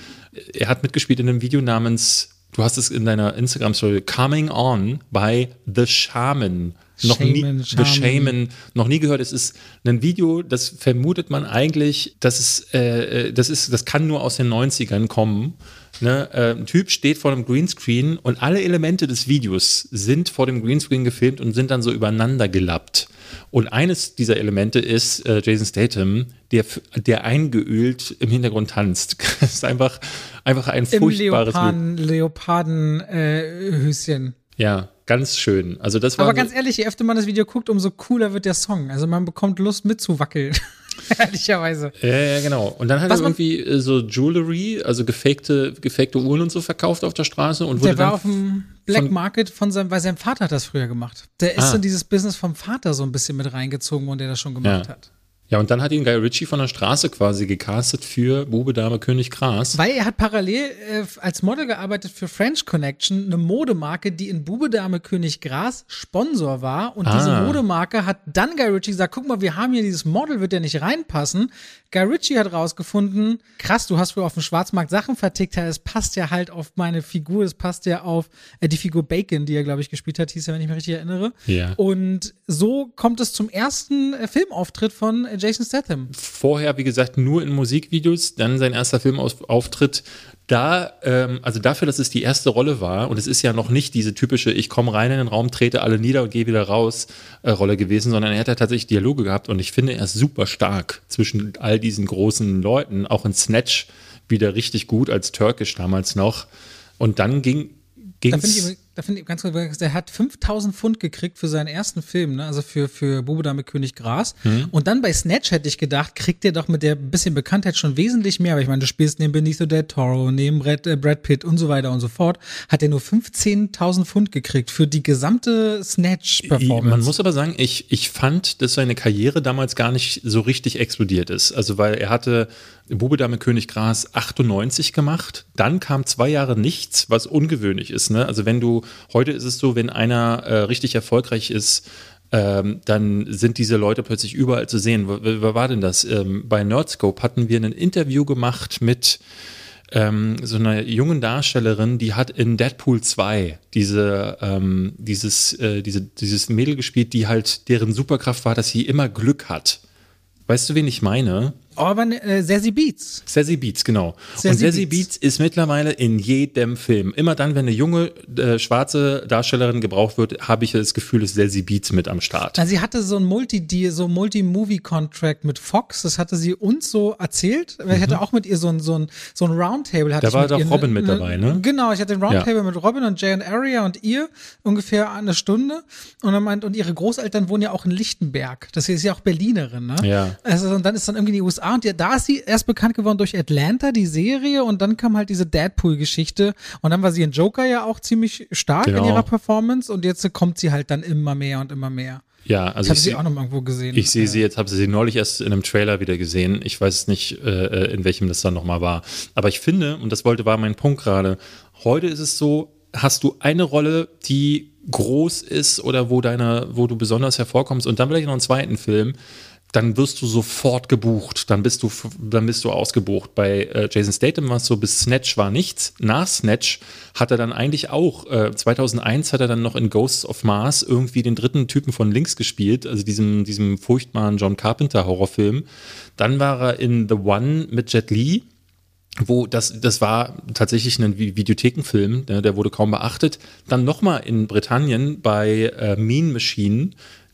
er hat mitgespielt in einem Video namens, du hast es in deiner Instagram-Story, Coming On by The Shaman. Noch Shaman, nie, Shaman. The Shaman, noch nie gehört. Es ist ein Video, das vermutet man eigentlich, dass es, äh, äh das ist, das kann nur aus den 90ern kommen. Ne, äh, ein Typ steht vor einem Greenscreen und alle Elemente des Videos sind vor dem Greenscreen gefilmt und sind dann so übereinander gelappt. Und eines dieser Elemente ist äh, Jason Statham, der, der eingeölt im Hintergrund tanzt. das ist einfach, einfach ein Im furchtbares Leoparden, Leopardenhöschen. Äh, ja, ganz schön. Also das war Aber ganz ehrlich, je öfter man das Video guckt, umso cooler wird der Song. Also man bekommt Lust mitzuwackeln. Ehrlicherweise. Ja, ja, genau. Und dann hat Was er irgendwie äh, so Jewelry, also gefakte, gefakte Uhren und so verkauft auf der Straße und wurde Der war auf dem Black Market von seinem, weil sein Vater hat das früher gemacht. Der ist ah. in dieses Business vom Vater so ein bisschen mit reingezogen und der das schon gemacht ja. hat. Ja, und dann hat ihn Guy Ritchie von der Straße quasi gecastet für Bube, Dame, König, Gras. Weil er hat parallel äh, als Model gearbeitet für French Connection, eine Modemarke, die in Bube, Dame, König, Gras Sponsor war. Und ah. diese Modemarke hat dann Guy Ritchie gesagt, guck mal, wir haben hier dieses Model, wird ja nicht reinpassen. Guy Ritchie hat rausgefunden, krass, du hast wohl auf dem Schwarzmarkt Sachen vertickt, es passt ja halt auf meine Figur, es passt ja auf äh, die Figur Bacon, die er, glaube ich, gespielt hat, hieß er, wenn ich mich richtig erinnere. Ja. Und so kommt es zum ersten äh, Filmauftritt von äh, Jason Statham. Vorher, wie gesagt, nur in Musikvideos, dann sein erster Filmauftritt. Da, ähm, also dafür, dass es die erste Rolle war, und es ist ja noch nicht diese typische, ich komme rein in den Raum, trete alle nieder und gehe wieder raus äh, Rolle gewesen, sondern er hat ja tatsächlich Dialoge gehabt und ich finde, er ist super stark zwischen all diesen großen Leuten, auch in Snatch wieder richtig gut als Türkisch damals noch. Und dann ging ging's da finde ich ganz kurz, der hat 5000 Pfund gekriegt für seinen ersten Film, ne? also für, für Bube mit König Gras. Mhm. Und dann bei Snatch hätte ich gedacht, kriegt der doch mit der bisschen Bekanntheit schon wesentlich mehr. Aber ich meine, du spielst neben Benicio del Toro, neben Brad, äh, Brad Pitt und so weiter und so fort. Hat er nur 15.000 Pfund gekriegt für die gesamte Snatch-Performance. Man muss aber sagen, ich, ich fand, dass seine Karriere damals gar nicht so richtig explodiert ist. Also, weil er hatte Bube Dame König Gras 98 gemacht. Dann kam zwei Jahre nichts, was ungewöhnlich ist. Ne? Also wenn du Heute ist es so, wenn einer äh, richtig erfolgreich ist, ähm, dann sind diese Leute plötzlich überall zu sehen. Wer war denn das? Ähm, bei Nerdscope hatten wir ein Interview gemacht mit ähm, so einer jungen Darstellerin, die hat in Deadpool 2 diese, ähm, dieses, äh, diese, dieses Mädel gespielt, die halt deren Superkraft war, dass sie immer Glück hat. Weißt du, wen ich meine? Aber äh, Sassy Beats. Sassy Beats, genau. Sassy und Sassy Beats. Beats. ist mittlerweile in jedem Film. Immer dann, wenn eine junge äh, schwarze Darstellerin gebraucht wird, habe ich das Gefühl, ist Sassy Beats mit am Start. Also sie hatte so ein Multi-Deal, so Multi-Movie-Contract mit Fox. Das hatte sie uns so erzählt. Mhm. Ich hatte auch mit ihr so ein, so ein, so ein Roundtable. Da war doch Robin mit dabei, ne? Genau, ich hatte ein Roundtable ja. mit Robin und Jay und Aria und ihr ungefähr eine Stunde. Und dann meint, und ihre Großeltern wohnen ja auch in Lichtenberg. Das ist ja auch Berlinerin, ne? Ja. Also, und dann ist dann irgendwie die USA und die, da ist sie erst bekannt geworden durch Atlanta, die Serie, und dann kam halt diese Deadpool-Geschichte. Und dann war sie in Joker ja auch ziemlich stark genau. in ihrer Performance und jetzt kommt sie halt dann immer mehr und immer mehr. Ja, also ich habe sie auch noch irgendwo gesehen. Ich sehe sie jetzt, habe sie neulich erst in einem Trailer wieder gesehen. Ich weiß nicht, äh, in welchem das dann nochmal war. Aber ich finde, und das wollte war mein Punkt gerade, heute ist es so, hast du eine Rolle, die groß ist oder wo deine, wo du besonders hervorkommst und dann vielleicht noch einen zweiten Film, dann wirst du sofort gebucht, dann bist du, dann bist du ausgebucht. Bei äh, Jason Statham war es so, bis Snatch war nichts. Nach Snatch hat er dann eigentlich auch, äh, 2001 hat er dann noch in Ghosts of Mars irgendwie den dritten Typen von links gespielt, also diesem, diesem furchtbaren John Carpenter Horrorfilm. Dann war er in The One mit Jet Li wo das, das war tatsächlich ein Videothekenfilm, der, der wurde kaum beachtet. Dann nochmal in Britannien bei äh, Mean Machine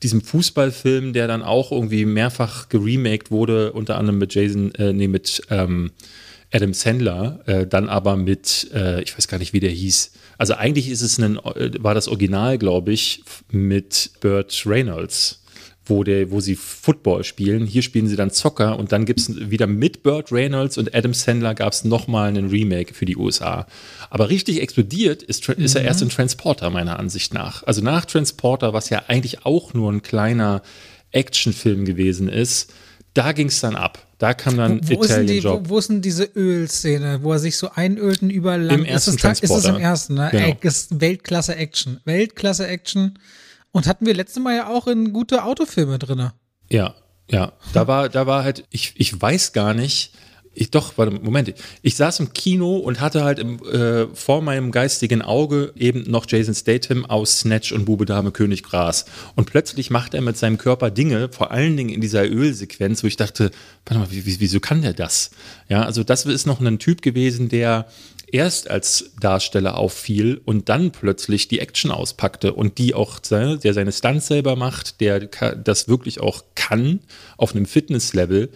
diesem Fußballfilm, der dann auch irgendwie mehrfach geremaked wurde, unter anderem mit Jason, äh, nee, mit ähm, Adam Sandler, äh, dann aber mit, äh, ich weiß gar nicht, wie der hieß. Also eigentlich ist es ein, äh, war das Original, glaube ich, mit Burt Reynolds wo, der, wo sie Football spielen. Hier spielen sie dann Zocker und dann gibt es wieder mit Burt Reynolds und Adam Sandler gab es nochmal einen Remake für die USA. Aber richtig explodiert ist, ist er erst in Transporter, meiner Ansicht nach. Also nach Transporter, was ja eigentlich auch nur ein kleiner Actionfilm gewesen ist, da ging es dann ab. Da kam dann wo, wo Italian die, Job. Wo, wo ist denn diese Ölszene, wo er sich so einölt und überall lang Im ersten ist es, ist es im ersten, ne? Genau. Ist Weltklasse Action. Weltklasse Action. Und hatten wir letztes Mal ja auch in gute Autofilme drin. Ja, ja. Da war, da war halt, ich, ich weiß gar nicht, ich doch, warte, Moment. Ich saß im Kino und hatte halt im, äh, vor meinem geistigen Auge eben noch Jason Statham aus Snatch und Bube Dame König Gras. Und plötzlich macht er mit seinem Körper Dinge, vor allen Dingen in dieser Ölsequenz, wo ich dachte, warte mal, wie, wieso kann der das? Ja, also das ist noch ein Typ gewesen, der erst als Darsteller auffiel und dann plötzlich die Action auspackte und die auch, der seine Stunts selber macht, der das wirklich auch kann auf einem Fitnesslevel.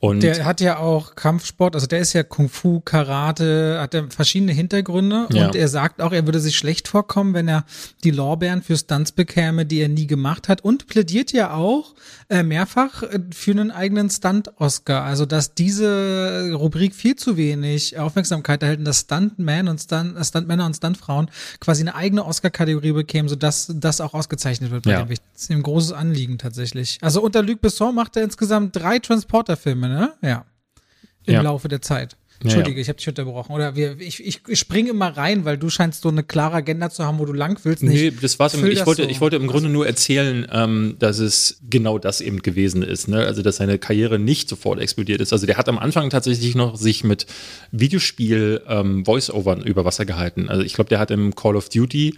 Und der hat ja auch Kampfsport, also der ist ja Kung Fu, Karate, hat er verschiedene Hintergründe Ja. und er sagt auch, er würde sich schlecht vorkommen, wenn er die Lorbeeren für Stunts bekäme, die er nie gemacht hat und plädiert ja auch äh, mehrfach äh, für einen eigenen Stunt-Oscar. Also, dass diese Rubrik viel zu wenig Aufmerksamkeit erhält und dass Stuntmen und Stunt, äh, Stuntmänner und Stuntfrauen quasi eine eigene Oscar-Kategorie bekämen, sodass das auch ausgezeichnet wird bei Ja. dem Das ist ein großes Anliegen tatsächlich. Also unter Luc Besson macht er insgesamt drei Transporter-Filme, ne? Ja. Im Ja. Laufe der Zeit. Ja, Entschuldige, ich habe dich unterbrochen. Oder wir, ich, ich, springe immer rein, weil du scheinst so eine klare Agenda zu haben, wo du lang willst. Nee, das war's. Füll Ich das wollte, so. ich wollte im Grunde nur erzählen, ähm, dass es genau das eben gewesen ist. Ne? Also, dass seine Karriere nicht sofort explodiert ist. Also, der hat am Anfang tatsächlich noch sich mit Videospiel ähm, über Wasser gehalten. Also, ich glaube, der hat im Call of Duty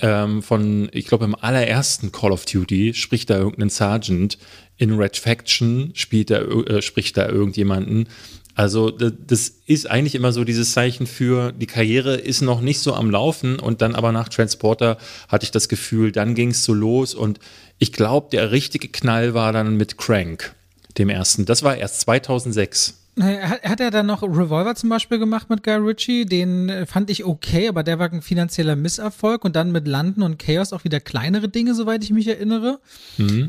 ähm, von, ich glaube, im allerersten Call of Duty spricht da irgendein Sergeant. In Red Faction spielt er, äh, spricht da irgendjemanden. Also das ist eigentlich immer so dieses Zeichen für, die Karriere ist noch nicht so am Laufen und dann aber nach Transporter hatte ich das Gefühl, dann ging es so los und ich glaube, der richtige Knall war dann mit Crank, dem ersten. Das war erst 2006. Hat, hat er dann noch Revolver zum Beispiel gemacht mit Guy Ritchie? Den äh, fand ich okay, aber der war ein finanzieller Misserfolg und dann mit Landen und Chaos auch wieder kleinere Dinge, soweit ich mich erinnere.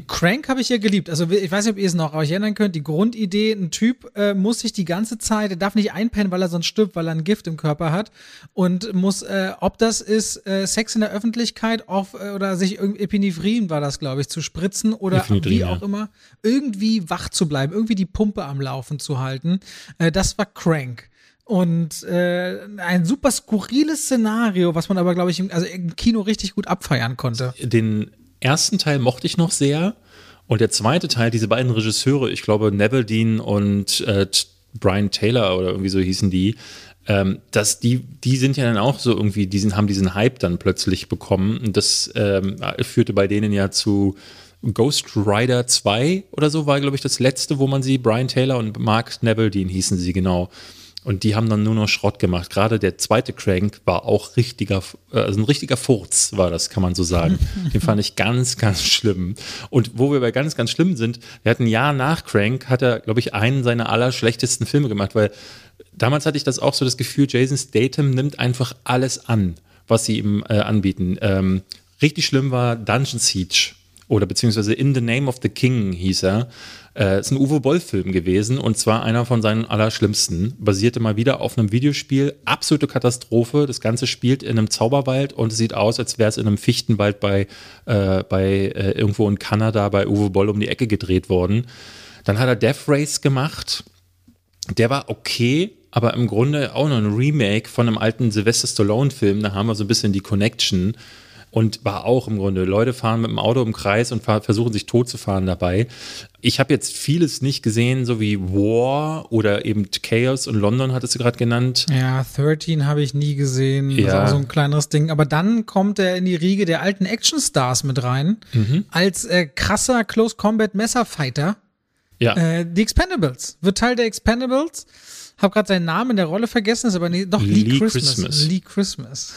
Crank habe ich ja geliebt. Also ich weiß nicht, ob ihr es noch euch erinnern könnt. Die Grundidee, ein Typ äh, muss sich die ganze Zeit, er darf nicht einpennen, weil er sonst stirbt, weil er ein Gift im Körper hat und muss, äh, ob das ist, äh, Sex in der Öffentlichkeit auf, äh, oder sich irgendwie Epinephrin war das, glaube ich, zu spritzen oder wie ja. auch immer, irgendwie wach zu bleiben, irgendwie die Pumpe am Laufen zu halten. Äh, das war Crank. Und äh, ein super skurriles Szenario, was man aber, glaube ich, im, also im Kino richtig gut abfeiern konnte. Den ersten Teil mochte ich noch sehr. Und der zweite Teil, diese beiden Regisseure, ich glaube Neville Dean und äh, Brian Taylor oder irgendwie so hießen die, ähm, dass die, die sind ja dann auch so irgendwie, die sind, haben diesen Hype dann plötzlich bekommen. Und das ähm, führte bei denen ja zu Ghost Rider 2 oder so, war, glaube ich, das letzte, wo man sie, Brian Taylor und Mark Dean hießen sie genau. Und die haben dann nur noch Schrott gemacht. Gerade der zweite Crank war auch richtiger, äh, also ein richtiger Furz war das, kann man so sagen. Den fand ich ganz, ganz schlimm. Und wo wir bei ganz, ganz schlimm sind, wir hatten ein Jahr nach Crank, hat er, glaube ich, einen seiner allerschlechtesten Filme gemacht, weil damals hatte ich das auch so das Gefühl, Jason Statham nimmt einfach alles an, was sie ihm äh, anbieten. Ähm, richtig schlimm war Dungeon Siege oder beziehungsweise In the Name of the King hieß er. Äh, ist ein Uwe Boll-Film gewesen und zwar einer von seinen allerschlimmsten. Basierte mal wieder auf einem Videospiel. Absolute Katastrophe. Das Ganze spielt in einem Zauberwald und es sieht aus, als wäre es in einem Fichtenwald bei, äh, bei äh, irgendwo in Kanada bei Uwe Boll um die Ecke gedreht worden. Dann hat er Death Race gemacht. Der war okay, aber im Grunde auch noch ein Remake von einem alten Sylvester Stallone-Film. Da haben wir so ein bisschen die Connection. Und war auch im Grunde, Leute fahren mit dem Auto im Kreis und versuchen sich tot zu fahren dabei. Ich habe jetzt vieles nicht gesehen, so wie War oder eben Chaos und London hattest du gerade genannt. Ja, 13 habe ich nie gesehen. Das ist Ja. auch so ein kleineres Ding. Aber dann kommt er in die Riege der alten Actionstars mit rein. Mhm. Als äh, krasser Close Combat Messerfighter. Ja, Äh, die Expendables. Wird Teil der Expendables. Hab gerade seinen Namen in der Rolle vergessen, ist aber nicht, doch Lee, Lee Christmas. Christmas. Lee Christmas.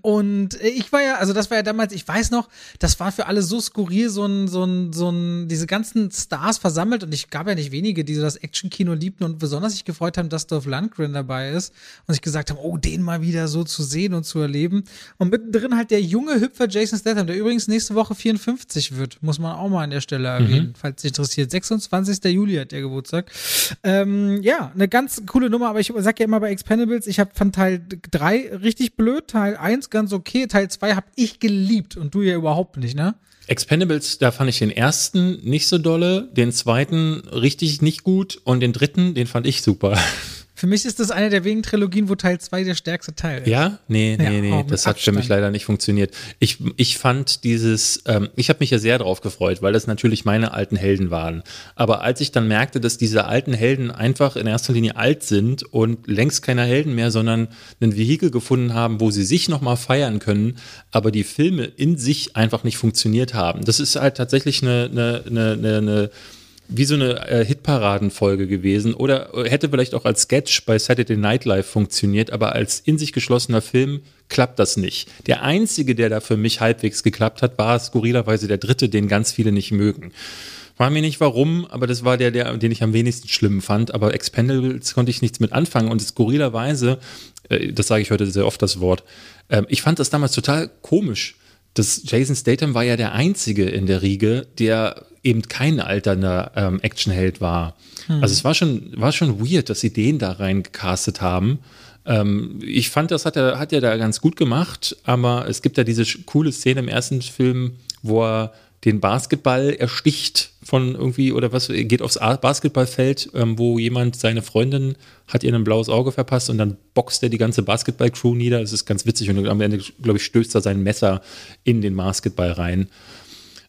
Und äh, ich war ja, also das war ja damals, ich weiß noch, das war für alle so skurril, so ein, so ein, so ein, diese ganzen Stars versammelt und ich gab ja nicht wenige, die so das Action-Kino liebten und besonders sich gefreut haben, dass Dolph Lundgren dabei ist und sich gesagt haben, oh, den mal wieder so zu sehen und zu erleben. Und mittendrin halt der junge Hüpfer Jason Statham, der übrigens nächste Woche 54 wird, muss man auch mal an der Stelle erwähnen, falls sich interessiert. 26. Juli hat der Geburtstag. Ähm, ja, eine ganz coole Nummer, aber ich sag ja immer bei Expendables, ich habe von Teil 3 richtig blöd, Teil 1 ganz okay, Teil 2 habe ich geliebt und du ja überhaupt nicht, ne? Expendables, da fand ich den ersten nicht so dolle, den zweiten richtig nicht gut und den dritten, den fand ich super. Für mich ist das eine der wenigen Trilogien, wo Teil 2 der stärkste Teil ist. Ja? Nee, nee, Ja, nee, das hat für mich leider nicht funktioniert. Ich, ich fand dieses, ähm, ich habe mich ja sehr drauf gefreut, weil das natürlich meine alten Helden waren. Aber als ich dann merkte, dass diese alten Helden einfach in erster Linie alt sind und längst keine Helden mehr, sondern ein Vehikel gefunden haben, wo sie sich nochmal feiern können, aber die Filme in sich einfach nicht funktioniert haben. Das ist halt tatsächlich eine, eine, eine, eine, eine wie so eine äh, Hitparadenfolge gewesen oder hätte vielleicht auch als Sketch bei Saturday Night Live funktioniert, aber als in sich geschlossener Film klappt das nicht. Der einzige, der da für mich halbwegs geklappt hat, war skurrilerweise der dritte, den ganz viele nicht mögen. War mir nicht warum, aber das war der, der, den ich am wenigsten schlimm fand. Aber Expendables konnte ich nichts mit anfangen und skurrilerweise, äh, das sage ich heute sehr oft das Wort, äh, ich fand das damals total komisch. Das Jason Statham war ja der einzige in der Riege, der eben kein alternder ähm, Actionheld war. Hm. Also es war schon, war schon weird, dass sie den da reingecastet haben. Ähm, ich fand, das hat er, hat er da ganz gut gemacht, aber es gibt ja diese coole Szene im ersten Film, wo er den Basketball ersticht von irgendwie oder was, geht aufs Basketballfeld, ähm, wo jemand seine Freundin hat ihr ein blaues Auge verpasst und dann boxt er die ganze Basketball-Crew nieder. Das ist ganz witzig und am Ende, glaube ich, stößt er sein Messer in den Basketball rein.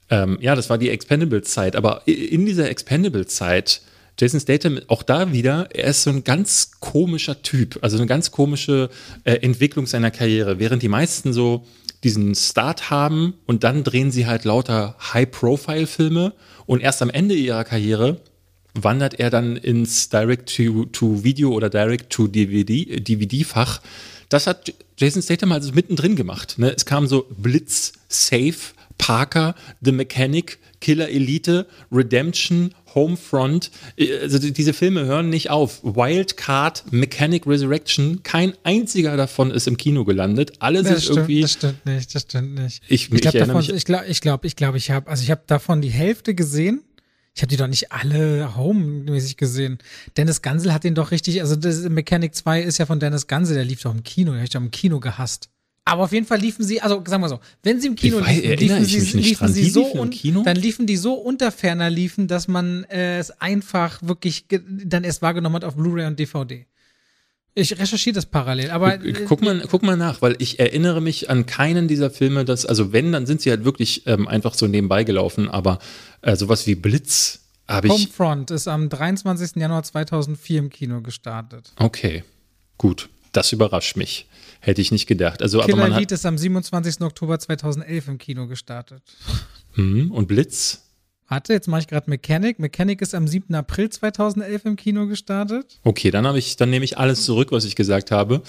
Ähm, ja, das war die Expendables-Zeit, aber in dieser Expendables-Zeit Jason Statham, auch da wieder, er ist so ein ganz komischer Typ, also eine ganz komische äh, Entwicklung seiner Karriere. Während die meisten so diesen Start haben und dann drehen sie halt lauter High-Profile-Filme und erst am Ende ihrer Karriere wandert er dann ins Direct-to-Video oder Direct-to-DVD-Fach. Das hat Jason Statham also mittendrin gemacht. Ne? Es kam so Blitz, Safe, Parker, The Mechanic, Killer Elite, Redemption, Homefront. Also diese Filme hören nicht auf. Wildcard, Mechanic Resurrection, kein einziger davon ist im Kino gelandet. Alle das sind stimmt, irgendwie. Das stimmt nicht, das stimmt nicht. Ich, ich glaube davon, ich glaube, ich glaube, ich glaube, ich habe, also ich habe davon die Hälfte gesehen. Ich habe die doch nicht alle home-mäßig gesehen. Dennis Gansel hat den doch richtig, also das Mechanic 2 ist ja von Dennis Gansel, der lief doch im Kino, der habe ich doch im Kino gehasst. Aber auf jeden Fall liefen sie, also sagen wir so, wenn sie im Kino weiß, liefen, liefen sie, liefen sie so Kino? dann liefen die so unterferner liefen, dass man äh, es einfach wirklich dann erst wahrgenommen hat auf Blu-ray und DVD. Ich recherchiere das parallel, aber guck mal, guck mal nach, weil ich erinnere mich an keinen dieser Filme, dass also wenn, dann sind sie halt wirklich ähm, einfach so nebenbei gelaufen, aber äh, sowas wie Blitz habe ich. Homefront ist am 23. Januar 2004 im Kino gestartet. Okay, gut, das überrascht mich. Hätte ich nicht gedacht. Also, Killer aber man Elite ist am 27. Oktober 2011 im Kino gestartet. Hm, und Blitz? Warte, jetzt mache ich gerade Mechanic. Mechanic ist am 7. April 2011 im Kino gestartet. Okay, dann habe ich, dann nehme ich alles zurück, was ich gesagt habe.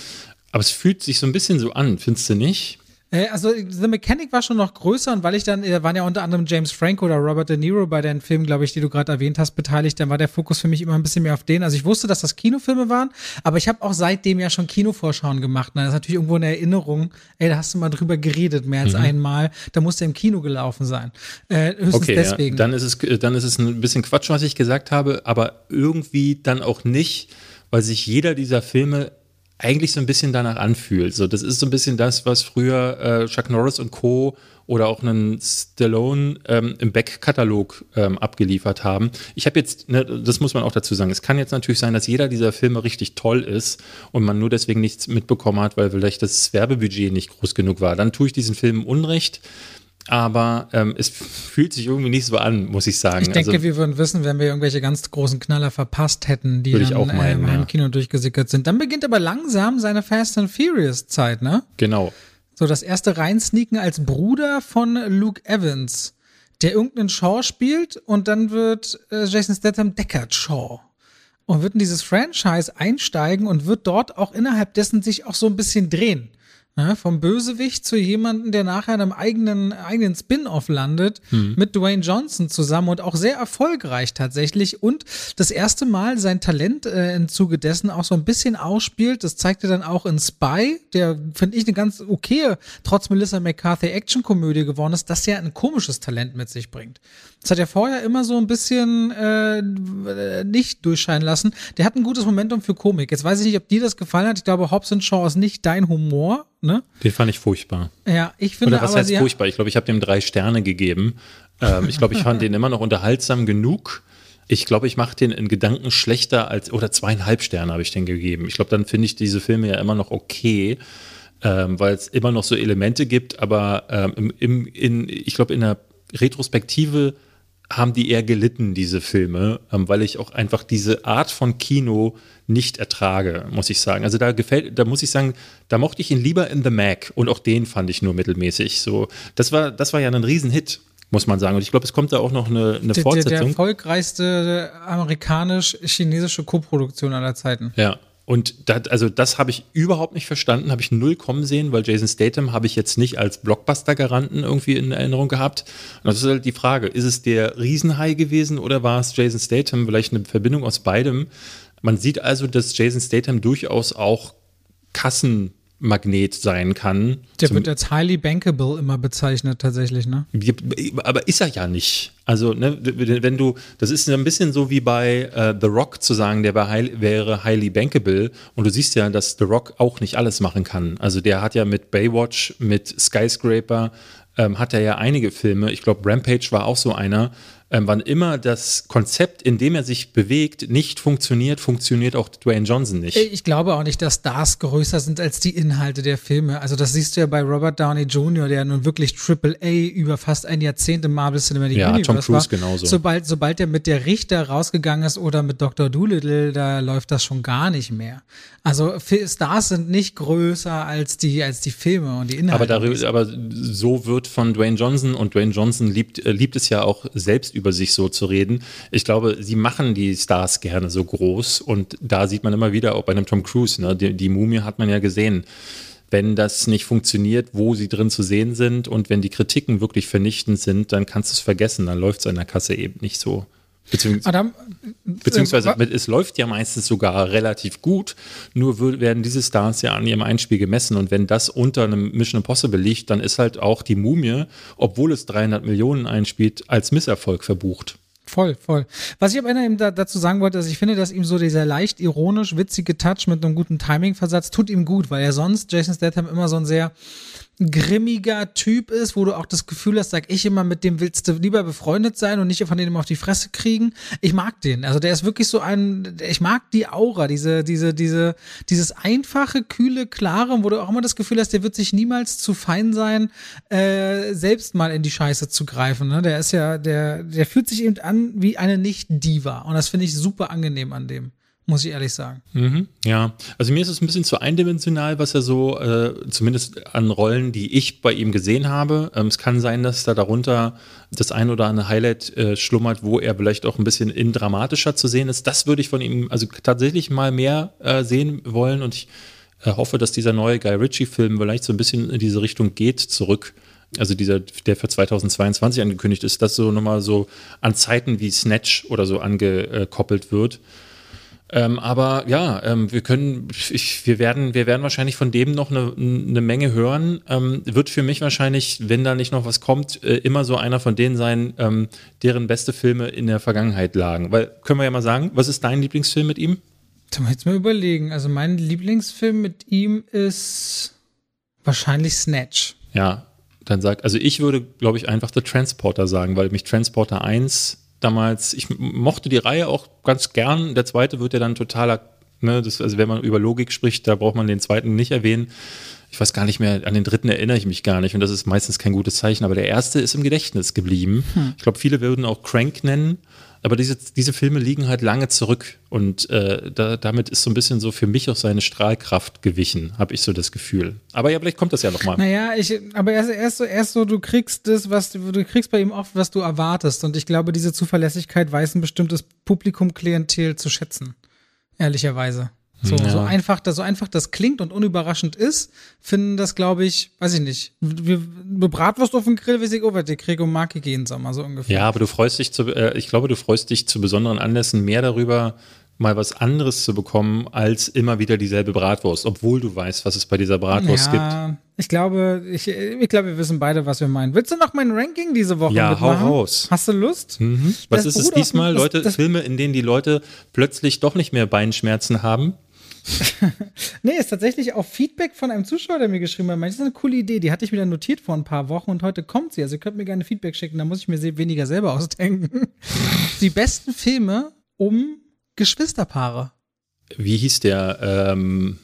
Aber es fühlt sich so ein bisschen so an, findest du nicht? Äh, also The Mechanic war schon noch größer und weil ich dann, da waren ja unter anderem James Franco oder Robert De Niro bei den Filmen, glaube ich, die du gerade erwähnt hast, beteiligt, dann war der Fokus für mich immer ein bisschen mehr auf den. Also ich wusste, dass das Kinofilme waren, aber ich habe auch seitdem ja schon Kinovorschauen gemacht. Na, das ist natürlich irgendwo eine Erinnerung, ey, da hast du mal drüber geredet, mehr als mhm. einmal, da musste im Kino gelaufen sein. Äh, höchstens okay, deswegen. Ja. Dann, ist es, dann ist es ein bisschen Quatsch, was ich gesagt habe, aber irgendwie dann auch nicht, weil sich jeder dieser Filme eigentlich so ein bisschen danach anfühlt. So, das ist so ein bisschen das, was früher äh, Chuck Norris und Co. oder auch einen Stallone ähm, im Backkatalog ähm, abgeliefert haben. Ich habe jetzt, ne, das muss man auch dazu sagen, es kann jetzt natürlich sein, dass jeder dieser Filme richtig toll ist und man nur deswegen nichts mitbekommen hat, weil vielleicht das Werbebudget nicht groß genug war. Dann tue ich diesen Filmen Unrecht aber ähm, es fühlt sich irgendwie nicht so an, muss ich sagen. Ich denke, also, wir würden wissen, wenn wir irgendwelche ganz großen Knaller verpasst hätten, die dann auch meinen, äh, im ja. Kino durchgesickert sind. Dann beginnt aber langsam seine Fast and Furious Zeit, ne? Genau. So das erste reinsneaken als Bruder von Luke Evans, der irgendeinen Shaw spielt und dann wird äh, Jason Statham Deckard Shaw und wird in dieses Franchise einsteigen und wird dort auch innerhalb dessen sich auch so ein bisschen drehen. Ja, vom Bösewicht zu jemandem, der nachher in einem eigenen, eigenen Spin-off landet, mhm. mit Dwayne Johnson zusammen und auch sehr erfolgreich tatsächlich und das erste Mal sein Talent äh, im Zuge dessen auch so ein bisschen ausspielt. Das zeigte dann auch in Spy, der, finde ich, eine ganz okay, trotz Melissa McCarthy Action-Komödie geworden ist, das ja ein komisches Talent mit sich bringt. Das hat er vorher immer so ein bisschen äh, nicht durchscheinen lassen. Der hat ein gutes Momentum für Komik. Jetzt weiß ich nicht, ob dir das gefallen hat. Ich glaube, Hobbs Shaw ist nicht dein Humor. Ne? Den fand ich furchtbar. Ja, ich finde Oder was aber heißt furchtbar? Ich glaube, ich habe dem drei Sterne gegeben. Ähm, ich glaube, ich fand den immer noch unterhaltsam genug. Ich glaube, ich mache den in Gedanken schlechter als, oder zweieinhalb Sterne habe ich den gegeben. Ich glaube, dann finde ich diese Filme ja immer noch okay, ähm, weil es immer noch so Elemente gibt, aber ähm, im, im, in, ich glaube, in der Retrospektive haben die eher gelitten, diese Filme, ähm, weil ich auch einfach diese Art von Kino nicht ertrage, muss ich sagen. Also da gefällt, da muss ich sagen, da mochte ich ihn lieber in The Mac und auch den fand ich nur mittelmäßig. So, das war, das war ja ein Riesenhit. muss man sagen. Und ich glaube, es kommt da auch noch eine, eine Der, der, Fortsetzung. der erfolgreichste amerikanisch-chinesische Koproduktion aller Zeiten. Ja. Und das, also das habe ich überhaupt nicht verstanden, habe ich null kommen sehen, weil Jason Statham habe ich jetzt nicht als Blockbuster-Garanten irgendwie in Erinnerung gehabt. Und das ist halt die Frage, ist es der Riesenhai gewesen oder war es Jason Statham? Vielleicht eine Verbindung aus beidem. Man sieht also, dass Jason Statham durchaus auch Kassenmagnet sein kann. Der Zum- wird als highly bankable immer bezeichnet, tatsächlich, ne? aber ist er ja nicht. Also, ne, wenn du, das ist ein bisschen so wie bei äh, The Rock zu sagen, der war high, wäre highly bankable. Und du siehst ja, dass The Rock auch nicht alles machen kann. Also, der hat ja mit Baywatch, mit Skyscraper, ähm, hat er ja einige Filme. Ich glaube, Rampage war auch so einer. Ähm, wann immer das Konzept, in dem er sich bewegt, nicht funktioniert, funktioniert auch Dwayne Johnson nicht. Ich glaube auch nicht, dass Stars größer sind als die Inhalte der Filme. Also das siehst du ja bei Robert Downey Jr., der nun wirklich Triple A über fast ein Jahrzehnt im Marvel Cinematic Ja, Universe Tom Cruise war. genauso. Sobald, sobald er mit der Richter rausgegangen ist oder mit Dr. Doolittle, da läuft das schon gar nicht mehr. Also Stars sind nicht größer als die, als die Filme und die Inhalte. Aber, darüber, aber so wird von Dwayne Johnson und Dwayne Johnson liebt, äh, liebt es ja auch selbst über sich so zu reden. Ich glaube, sie machen die Stars gerne so groß und da sieht man immer wieder, auch bei einem Tom Cruise, ne, die, die Mumie hat man ja gesehen. Wenn das nicht funktioniert, wo sie drin zu sehen sind und wenn die Kritiken wirklich vernichtend sind, dann kannst du es vergessen, dann läuft es an der Kasse eben nicht so. Beziehungsweise Adam, Beziehungsweise äh, es läuft ja meistens sogar relativ gut, nur werden diese Stars ja an ihrem Einspiel gemessen und wenn das unter einem Mission Impossible liegt, dann ist halt auch die Mumie, obwohl es 300 Millionen einspielt, als Misserfolg verbucht. Voll, voll. Was ich aber eben da, dazu sagen wollte, ist, ich finde, dass ihm so dieser leicht ironisch witzige Touch mit einem guten Timing-Versatz tut ihm gut, weil er sonst Jason Statham immer so ein sehr grimmiger Typ ist, wo du auch das Gefühl hast, sag ich immer, mit dem willst du lieber befreundet sein und nicht von dem auf die Fresse kriegen. Ich mag den. Also der ist wirklich so ein, ich mag die Aura, diese, diese, diese, dieses einfache, kühle, klare, wo du auch immer das Gefühl hast, der wird sich niemals zu fein sein, äh, selbst mal in die Scheiße zu greifen. Ne? Der ist ja, der, der fühlt sich eben an wie eine Nicht-Diva. Und das finde ich super angenehm an dem. Muss ich ehrlich sagen. Mhm, ja, also mir ist es ein bisschen zu eindimensional, was er so, äh, zumindest an Rollen, die ich bei ihm gesehen habe. Ähm, es kann sein, dass da darunter das ein oder andere Highlight äh, schlummert, wo er vielleicht auch ein bisschen in dramatischer zu sehen ist. Das würde ich von ihm also tatsächlich mal mehr äh, sehen wollen und ich äh, hoffe, dass dieser neue Guy Ritchie-Film vielleicht so ein bisschen in diese Richtung geht zurück. Also dieser, der für 2022 angekündigt ist, dass so nochmal so an Zeiten wie Snatch oder so angekoppelt wird. Ähm, aber ja, ähm, wir können, ich, wir werden, wir werden wahrscheinlich von dem noch eine, eine Menge hören. Ähm, wird für mich wahrscheinlich, wenn da nicht noch was kommt, äh, immer so einer von denen sein, ähm, deren beste Filme in der Vergangenheit lagen. Weil, können wir ja mal sagen, was ist dein Lieblingsfilm mit ihm? Da muss ich jetzt mal überlegen. Also mein Lieblingsfilm mit ihm ist wahrscheinlich Snatch. Ja, dann sag, also ich würde, glaube ich, einfach The Transporter sagen, weil mich Transporter 1 damals, ich mochte die Reihe auch ganz gern. Der zweite wird ja dann totaler, ne, das, also wenn man über Logik spricht, da braucht man den zweiten nicht erwähnen. Ich weiß gar nicht mehr, an den dritten erinnere ich mich gar nicht und das ist meistens kein gutes Zeichen, aber der erste ist im Gedächtnis geblieben. Ich glaube, viele würden auch Crank nennen, aber diese, diese Filme liegen halt lange zurück und äh, da, damit ist so ein bisschen so für mich auch seine Strahlkraft gewichen, habe ich so das Gefühl. Aber ja, vielleicht kommt das ja nochmal. Naja, ich, aber erst, erst so, erst so, du kriegst das, was du, du kriegst bei ihm oft, was du erwartest. Und ich glaube, diese Zuverlässigkeit weiß ein bestimmtes Publikum, Klientel zu schätzen. Ehrlicherweise. So, Ja. so einfach, das, so einfach das klingt und unüberraschend ist, finden das, glaube ich, weiß ich nicht. Wir, wir Bratwurst auf dem Grill, wie ich over die kriege und mag ich jeden Sommer, so ungefähr. Ja, aber du freust dich zu, äh, ich glaube, du freust dich zu besonderen Anlässen mehr darüber, mal was anderes zu bekommen, als immer wieder dieselbe Bratwurst, obwohl du weißt, was es bei dieser Bratwurst gibt. ja, ich glaube, ich, ich glaube, wir wissen beide, was wir meinen. Willst du noch mein Ranking diese Woche Ja, hau mitmachen? raus. Hast du Lust? Mhm. Was Das ist es diesmal, dem- das- Leute? das- Filme, in denen die Leute plötzlich doch nicht mehr Beinschmerzen haben? Nee, ist tatsächlich auch Feedback von einem Zuschauer, der mir geschrieben hat. Das ist eine coole Idee, die hatte ich wieder notiert vor ein paar Wochen und heute kommt sie. Also ihr könnt mir gerne Feedback schicken, da muss ich mir weniger selber ausdenken. Die besten Filme um Geschwisterpaare. Wie hieß der, ähm,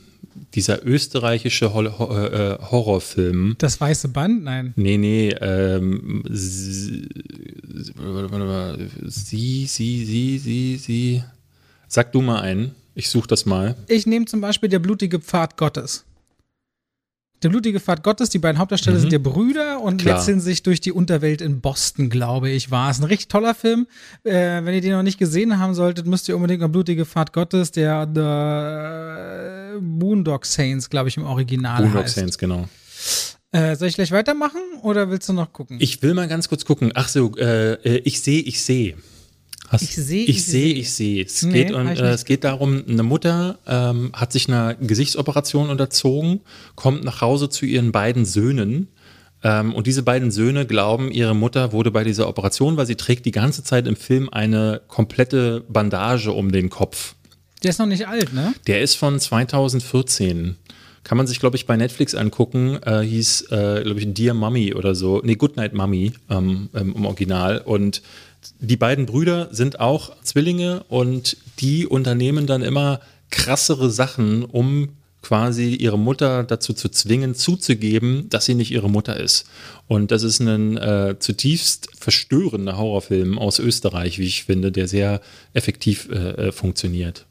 dieser österreichische Hol Ho äh, Horrorfilm? Das weiße Band? Nein. Nee, nee, ähm, sie, sie, sie, sie, sie. Sag du mal einen. Ich suche das mal. Ich nehme zum Beispiel Der blutige Pfad Gottes. Der blutige Pfad Gottes, die beiden Hauptdarsteller sind ja Brüder und Klar. wechseln sich durch die Unterwelt in Boston, glaube ich, war es. Ein richtig toller Film. Äh, wenn ihr den noch nicht gesehen haben solltet, müsst ihr unbedingt mal blutige Pfad Gottes, der The Boondock Saints, glaube ich, im Original Boondock heißt. Saints, genau. Äh, soll ich gleich weitermachen oder willst du noch gucken? Ich will mal ganz kurz gucken. Ach so, äh, äh, ich sehe, ich sehe. Hast- Ich seh, ich sehe, seh. ich sehe. Es, Nee, geht um, äh, es geht darum, eine Mutter ähm, hat sich einer Gesichtsoperation unterzogen, kommt nach Hause zu ihren beiden Söhnen. Ähm, und diese beiden Söhne glauben, ihre Mutter wurde bei dieser Operation, weil sie trägt die ganze Zeit im Film eine komplette Bandage um den Kopf. Der ist noch nicht alt, ne? Der ist von 2014. Kann man sich, glaube ich, bei Netflix angucken. Äh, hieß, äh, glaube ich, Dear Mummy oder so. Nee, Goodnight Mummy ähm, im Original. Und die beiden Brüder sind auch Zwillinge und die unternehmen dann immer krassere Sachen, um quasi ihre Mutter dazu zu zwingen, zuzugeben, dass sie nicht ihre Mutter ist. Und das ist ein äh, zutiefst verstörender Horrorfilm aus Österreich, wie ich finde, der sehr effektiv äh, äh, funktioniert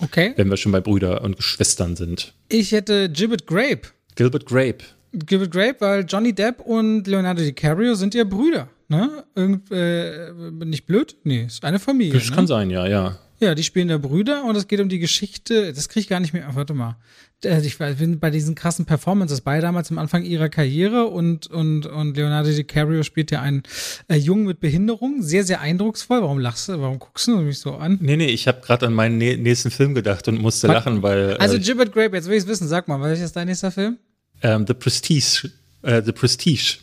Okay. wenn wir schon bei Brüder und Schwestern sind. Ich hätte Gibbet Grape. Gilbert Grape. Gibbet Grape, weil Johnny Depp und Leonardo DiCaprio sind ja Brüder, ne? Irgend, äh, bin ich blöd? Nee, ist eine Familie. Das ne? kann sein, ja, ja. Ja, die spielen da Brüder und es geht um die Geschichte, das kriege ich gar nicht mehr, warte mal. Äh, Ich weiß, bin bei diesen krassen Performances, beide damals am Anfang ihrer Karriere und, und, und Leonardo DiCaprio spielt ja einen äh, Jungen mit Behinderung, sehr, sehr eindrucksvoll. Warum lachst du, warum guckst du mich so an? Nee, nee, ich habe gerade an meinen nä- nächsten Film gedacht und musste Was? lachen, weil Also äh, Gibbet Grape, jetzt will ich es wissen, sag mal, welches ist dein nächster Film? ähm, The Prestige. Äh, The Prestige.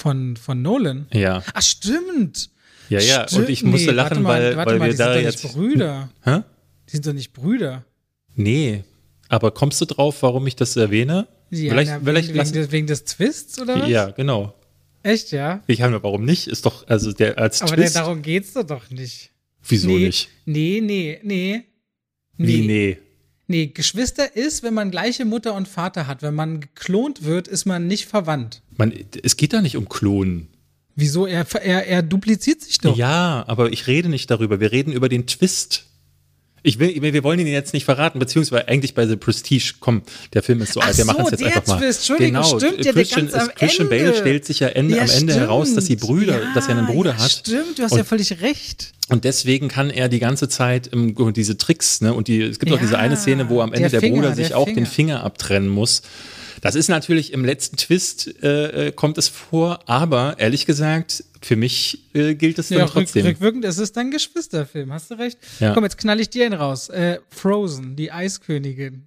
Von, von Nolan. Ja. Ach, stimmt. Ja, ja. Stimmt. Und ich musste Nee, lachen, mal, weil, warte weil mal, wir die da sind doch jetzt. nicht Brüder. Hä? Die sind doch nicht Brüder. Nee. Aber kommst du drauf, warum ich das erwähne? Ja, vielleicht, na, vielleicht wegen, lassen- wegen, des, wegen des Twists, oder was? Ja, genau. Echt, ja? Ich habe warum nicht? Ist doch, also der als Aber Twist. darum geht's doch doch nicht. Wieso nee, nicht? Nee, nee, nee. Wie, nee. Nee, Geschwister ist, wenn man gleiche Mutter und Vater hat. Wenn man geklont wird, ist man nicht verwandt. Man, es geht da nicht um Klonen. Wieso? Er, er, er dupliziert sich doch. Ja, aber ich rede nicht darüber. Wir reden über den Twist. Ich will, wir wollen ihn jetzt nicht verraten, beziehungsweise eigentlich bei The Prestige, komm, der Film ist so Ach alt, wir so, machen es jetzt einfach mal. Twist, Entschuldigung, genau, stimmt, ja, Christian, am ist- Christian Ende. Bale stellt sich ja, Ende, Ja, am Ende stimmt. heraus, dass die Brüder, ja, dass er einen Bruder ja, hat. Stimmt, du hast und, ja völlig recht. und deswegen kann er die ganze Zeit im, diese Tricks, ne, und die, es gibt auch Ja, diese eine Szene, wo am Ende der der, Finger, Bruder sich der auch den Finger. Finger abtrennen muss. Das ist natürlich im letzten Twist äh, äh, kommt es vor, aber ehrlich gesagt, für mich äh, gilt es dann Ja, rück, trotzdem. rückwirkend, es ist ein Geschwisterfilm, hast du recht. Ja. Komm, jetzt knall ich dir einen raus. Äh, Frozen, die Eiskönigin.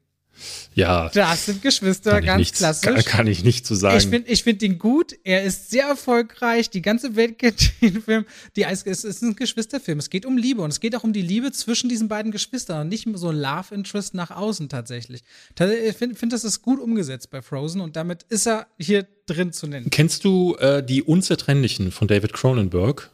Ja, Das sind Geschwister, ganz nichts, klassisch. kann, kann ich nicht zu sagen. Ich finde ich find ihn gut. Er ist sehr erfolgreich. Die ganze Welt kennt den Film. Die es ist ein Geschwisterfilm. Es geht um Liebe und es geht auch um die Liebe zwischen diesen beiden Geschwistern und nicht so Love Interest nach außen tatsächlich. Ta- Ich finde, find, das ist gut umgesetzt bei Frozen und damit ist er hier drin zu nennen. Kennst du äh, die Unzertrennlichen von David Cronenberg?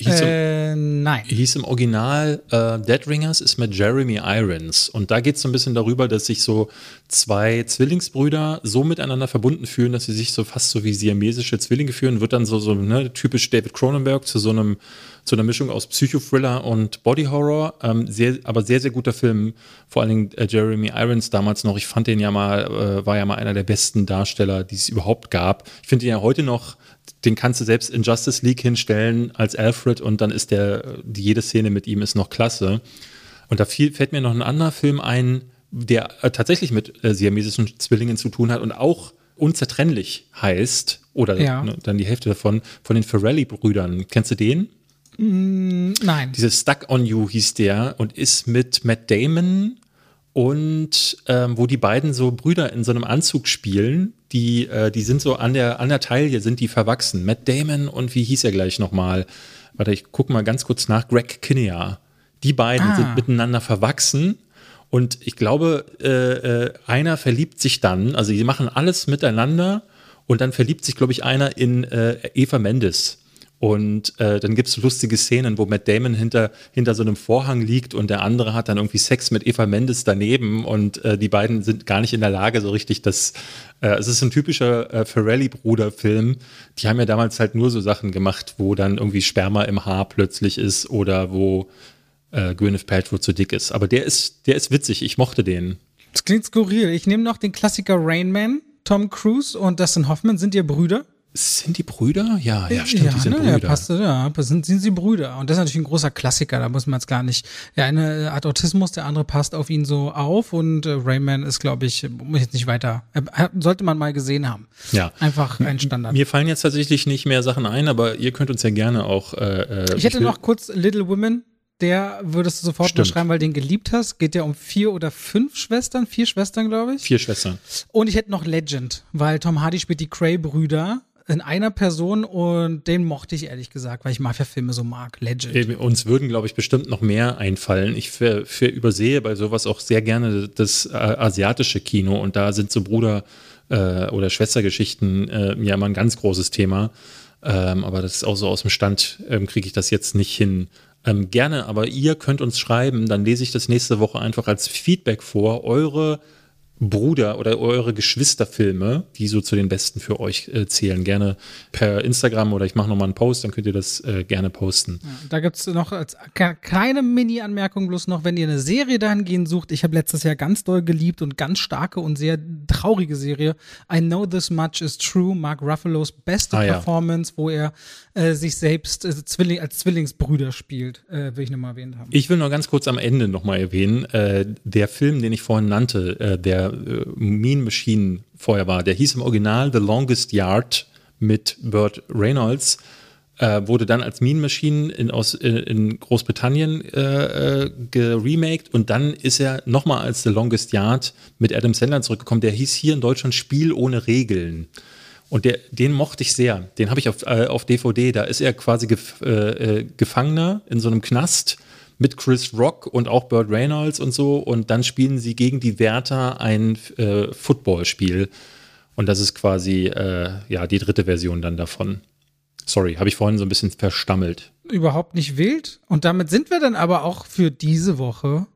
Hieß, im, Äh, nein. hieß im Original äh, Dead Ringers ist mit Jeremy Irons. Und da geht es so ein bisschen darüber, dass sich so zwei Zwillingsbrüder so miteinander verbunden fühlen, dass sie sich so fast so wie siamesische Zwillinge fühlen. Wird dann so, so ne, typisch David Cronenberg zu so einem zu einer Mischung aus Psychothriller und Body Horror. Ähm, sehr, aber sehr, sehr guter Film. Vor allen Dingen äh, Jeremy Irons damals noch. Ich fand den ja mal, äh, war ja mal einer der besten Darsteller, die es überhaupt gab. Ich finde ihn ja heute noch, den kannst du selbst in Justice League hinstellen als Alfred und dann ist der, jede Szene mit ihm ist noch klasse. Und da fiel, fällt mir noch ein anderer Film ein, der äh, tatsächlich mit äh, siamesischen Zwillingen zu tun hat und auch unzertrennlich heißt, oder Ja. ne, dann die Hälfte davon, von den Ferrelli-Brüdern. Kennst du den? Nein. Dieses Stuck on You hieß der und ist mit Matt Damon und ähm, wo die beiden so Brüder in so einem Anzug spielen, die, äh, die sind so an der, an der Taille, sind die verwachsen. Matt Damon und wie hieß er gleich nochmal? Warte, ich gucke mal ganz kurz nach. Greg Kinnear. Die beiden Ah. sind miteinander verwachsen und ich glaube, äh, äh, einer verliebt sich dann, also die machen alles miteinander und dann verliebt sich, glaube ich, einer in äh, Eva Mendes. Und äh, dann gibt es lustige Szenen, wo Matt Damon hinter, hinter so einem Vorhang liegt und der andere hat dann irgendwie Sex mit Eva Mendes daneben und äh, die beiden sind gar nicht in der Lage, so richtig das. Äh, es ist ein typischer äh, Ferrelli-Bruder-Film. Die haben ja damals halt nur so Sachen gemacht, wo dann irgendwie Sperma im Haar plötzlich ist oder wo äh, Gwyneth Paltrow zu dick ist. Aber der ist, der ist witzig. Ich mochte den. Das klingt skurril. Ich nehme noch den Klassiker Rain Man. Tom Cruise und Dustin Hoffman sind ihr Brüder. Sind die Brüder? Ja, ja, stimmt, ja, die sind ne, Brüder. Ja, passt, ja, sind, sind sie Brüder. Und das ist natürlich ein großer Klassiker, da muss man jetzt gar nicht. Der eine hat Autismus, der andere passt auf ihn so auf und äh, Rayman ist, glaube ich, muss ich jetzt nicht weiter, äh, sollte man mal gesehen haben. Ja. Einfach ein Standard. Mir fallen jetzt tatsächlich nicht mehr Sachen ein, aber ihr könnt uns ja gerne auch. Äh, ich hätte noch kurz Little Women, der würdest du sofort beschreiben, weil du den geliebt hast. Geht ja um vier oder fünf Schwestern, vier Schwestern, glaube ich. Vier Schwestern. Und ich hätte noch Legend, weil Tom Hardy spielt die Cray-Brüder in einer Person und den mochte ich ehrlich gesagt, weil ich Mafia-Filme so mag. Legend. Uns würden, glaube ich, bestimmt noch mehr einfallen. Ich für, für übersehe bei sowas auch sehr gerne das äh, asiatische Kino und da sind so Bruder- äh, oder Schwestergeschichten äh, ja immer ein ganz großes Thema. Ähm, aber das ist auch so aus dem Stand, ähm, kriege ich das jetzt nicht hin. Ähm, gerne, aber ihr könnt uns schreiben, dann lese ich das nächste Woche einfach als Feedback vor, eure Bruder oder eure Geschwisterfilme, die so zu den besten für euch äh, zählen. Gerne per Instagram oder ich mache nochmal einen Post, dann könnt ihr das äh, gerne posten. Ja, da gibt es noch als kleine Mini-Anmerkung bloß noch, wenn ihr eine Serie dahingehend sucht. Ich habe letztes Jahr ganz doll geliebt und ganz starke und sehr traurige Serie. I Know This Much Is True, Mark Ruffalos beste Ah, ja. Performance, wo er äh, sich selbst äh, Zwilling, als Zwillingsbrüder spielt, äh, will ich nochmal erwähnt haben. Ich will nur ganz kurz am Ende nochmal erwähnen, äh, der Film, den ich vorhin nannte, äh, der Mean Machine vorher war, der hieß im Original The Longest Yard mit Burt Reynolds, wurde dann als Mean Machine in, aus, in, Großbritannien äh, geremaked und dann ist er nochmal als The Longest Yard mit Adam Sandler zurückgekommen. Der hieß hier in Deutschland Spiel ohne Regeln. Und der, den mochte ich sehr. Den habe ich auf, äh, auf DVD. Da ist er quasi gef äh, äh, Gefangener in so einem Knast mit Chris Rock und auch Burt Reynolds und so. Und dann spielen sie gegen die Wärter ein äh, Footballspiel. Und das ist quasi äh, ja die dritte Version dann davon. Sorry, habe ich vorhin so ein bisschen verstammelt. Überhaupt nicht wild. Und damit sind wir dann aber auch für diese Woche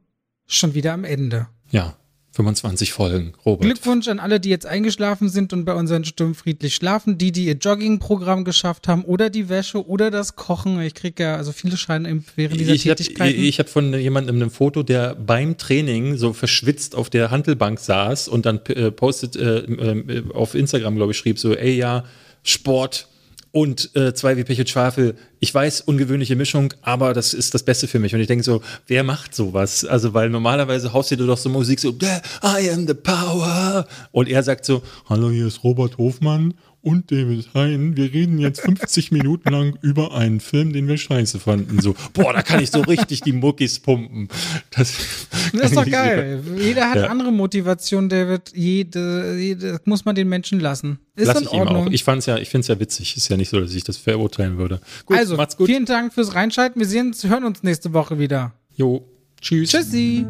schon wieder am Ende. Ja, 25 Folgen, Robert. Glückwunsch an alle, die jetzt eingeschlafen sind und bei unseren Stimmen friedlich schlafen, die, die ihr Joggingprogramm geschafft haben oder die Wäsche oder das Kochen. Ich kriege ja, also viele scheinen im- während dieser ich habe Tätigkeiten. ich hab von jemandem ein Foto, der beim Training so verschwitzt auf der Handelbank saß und dann äh, postet äh, äh, auf Instagram, glaube ich, schrieb so, ey ja, Sport und äh, zwei wie Pech und Schwafel. Ich weiß, ungewöhnliche Mischung, aber das ist das Beste für mich. Und ich denke so, wer macht sowas? Also, weil normalerweise haust du doch so Musik so, I am the power. Und er sagt so, hallo, hier ist Robert Hofmann und David Hein. Wir reden jetzt 50 Minuten lang über einen Film, den wir scheiße fanden. So, boah, da kann ich so richtig die Muckis pumpen. Das, Das ist doch geil. Jeder hat Ja. andere Motivation, David. Jede, jede das muss man den Menschen lassen. Ist Lass in ich ihm Ordnung. auch. Ich fand's ja, ich finde es ja witzig. Ist ja nicht so, dass ich das verurteilen würde. Gut, also, macht's gut. vielen Dank fürs Reinschalten. Wir sehen uns, hören uns nächste Woche wieder. Jo, tschüss. Tschüssi.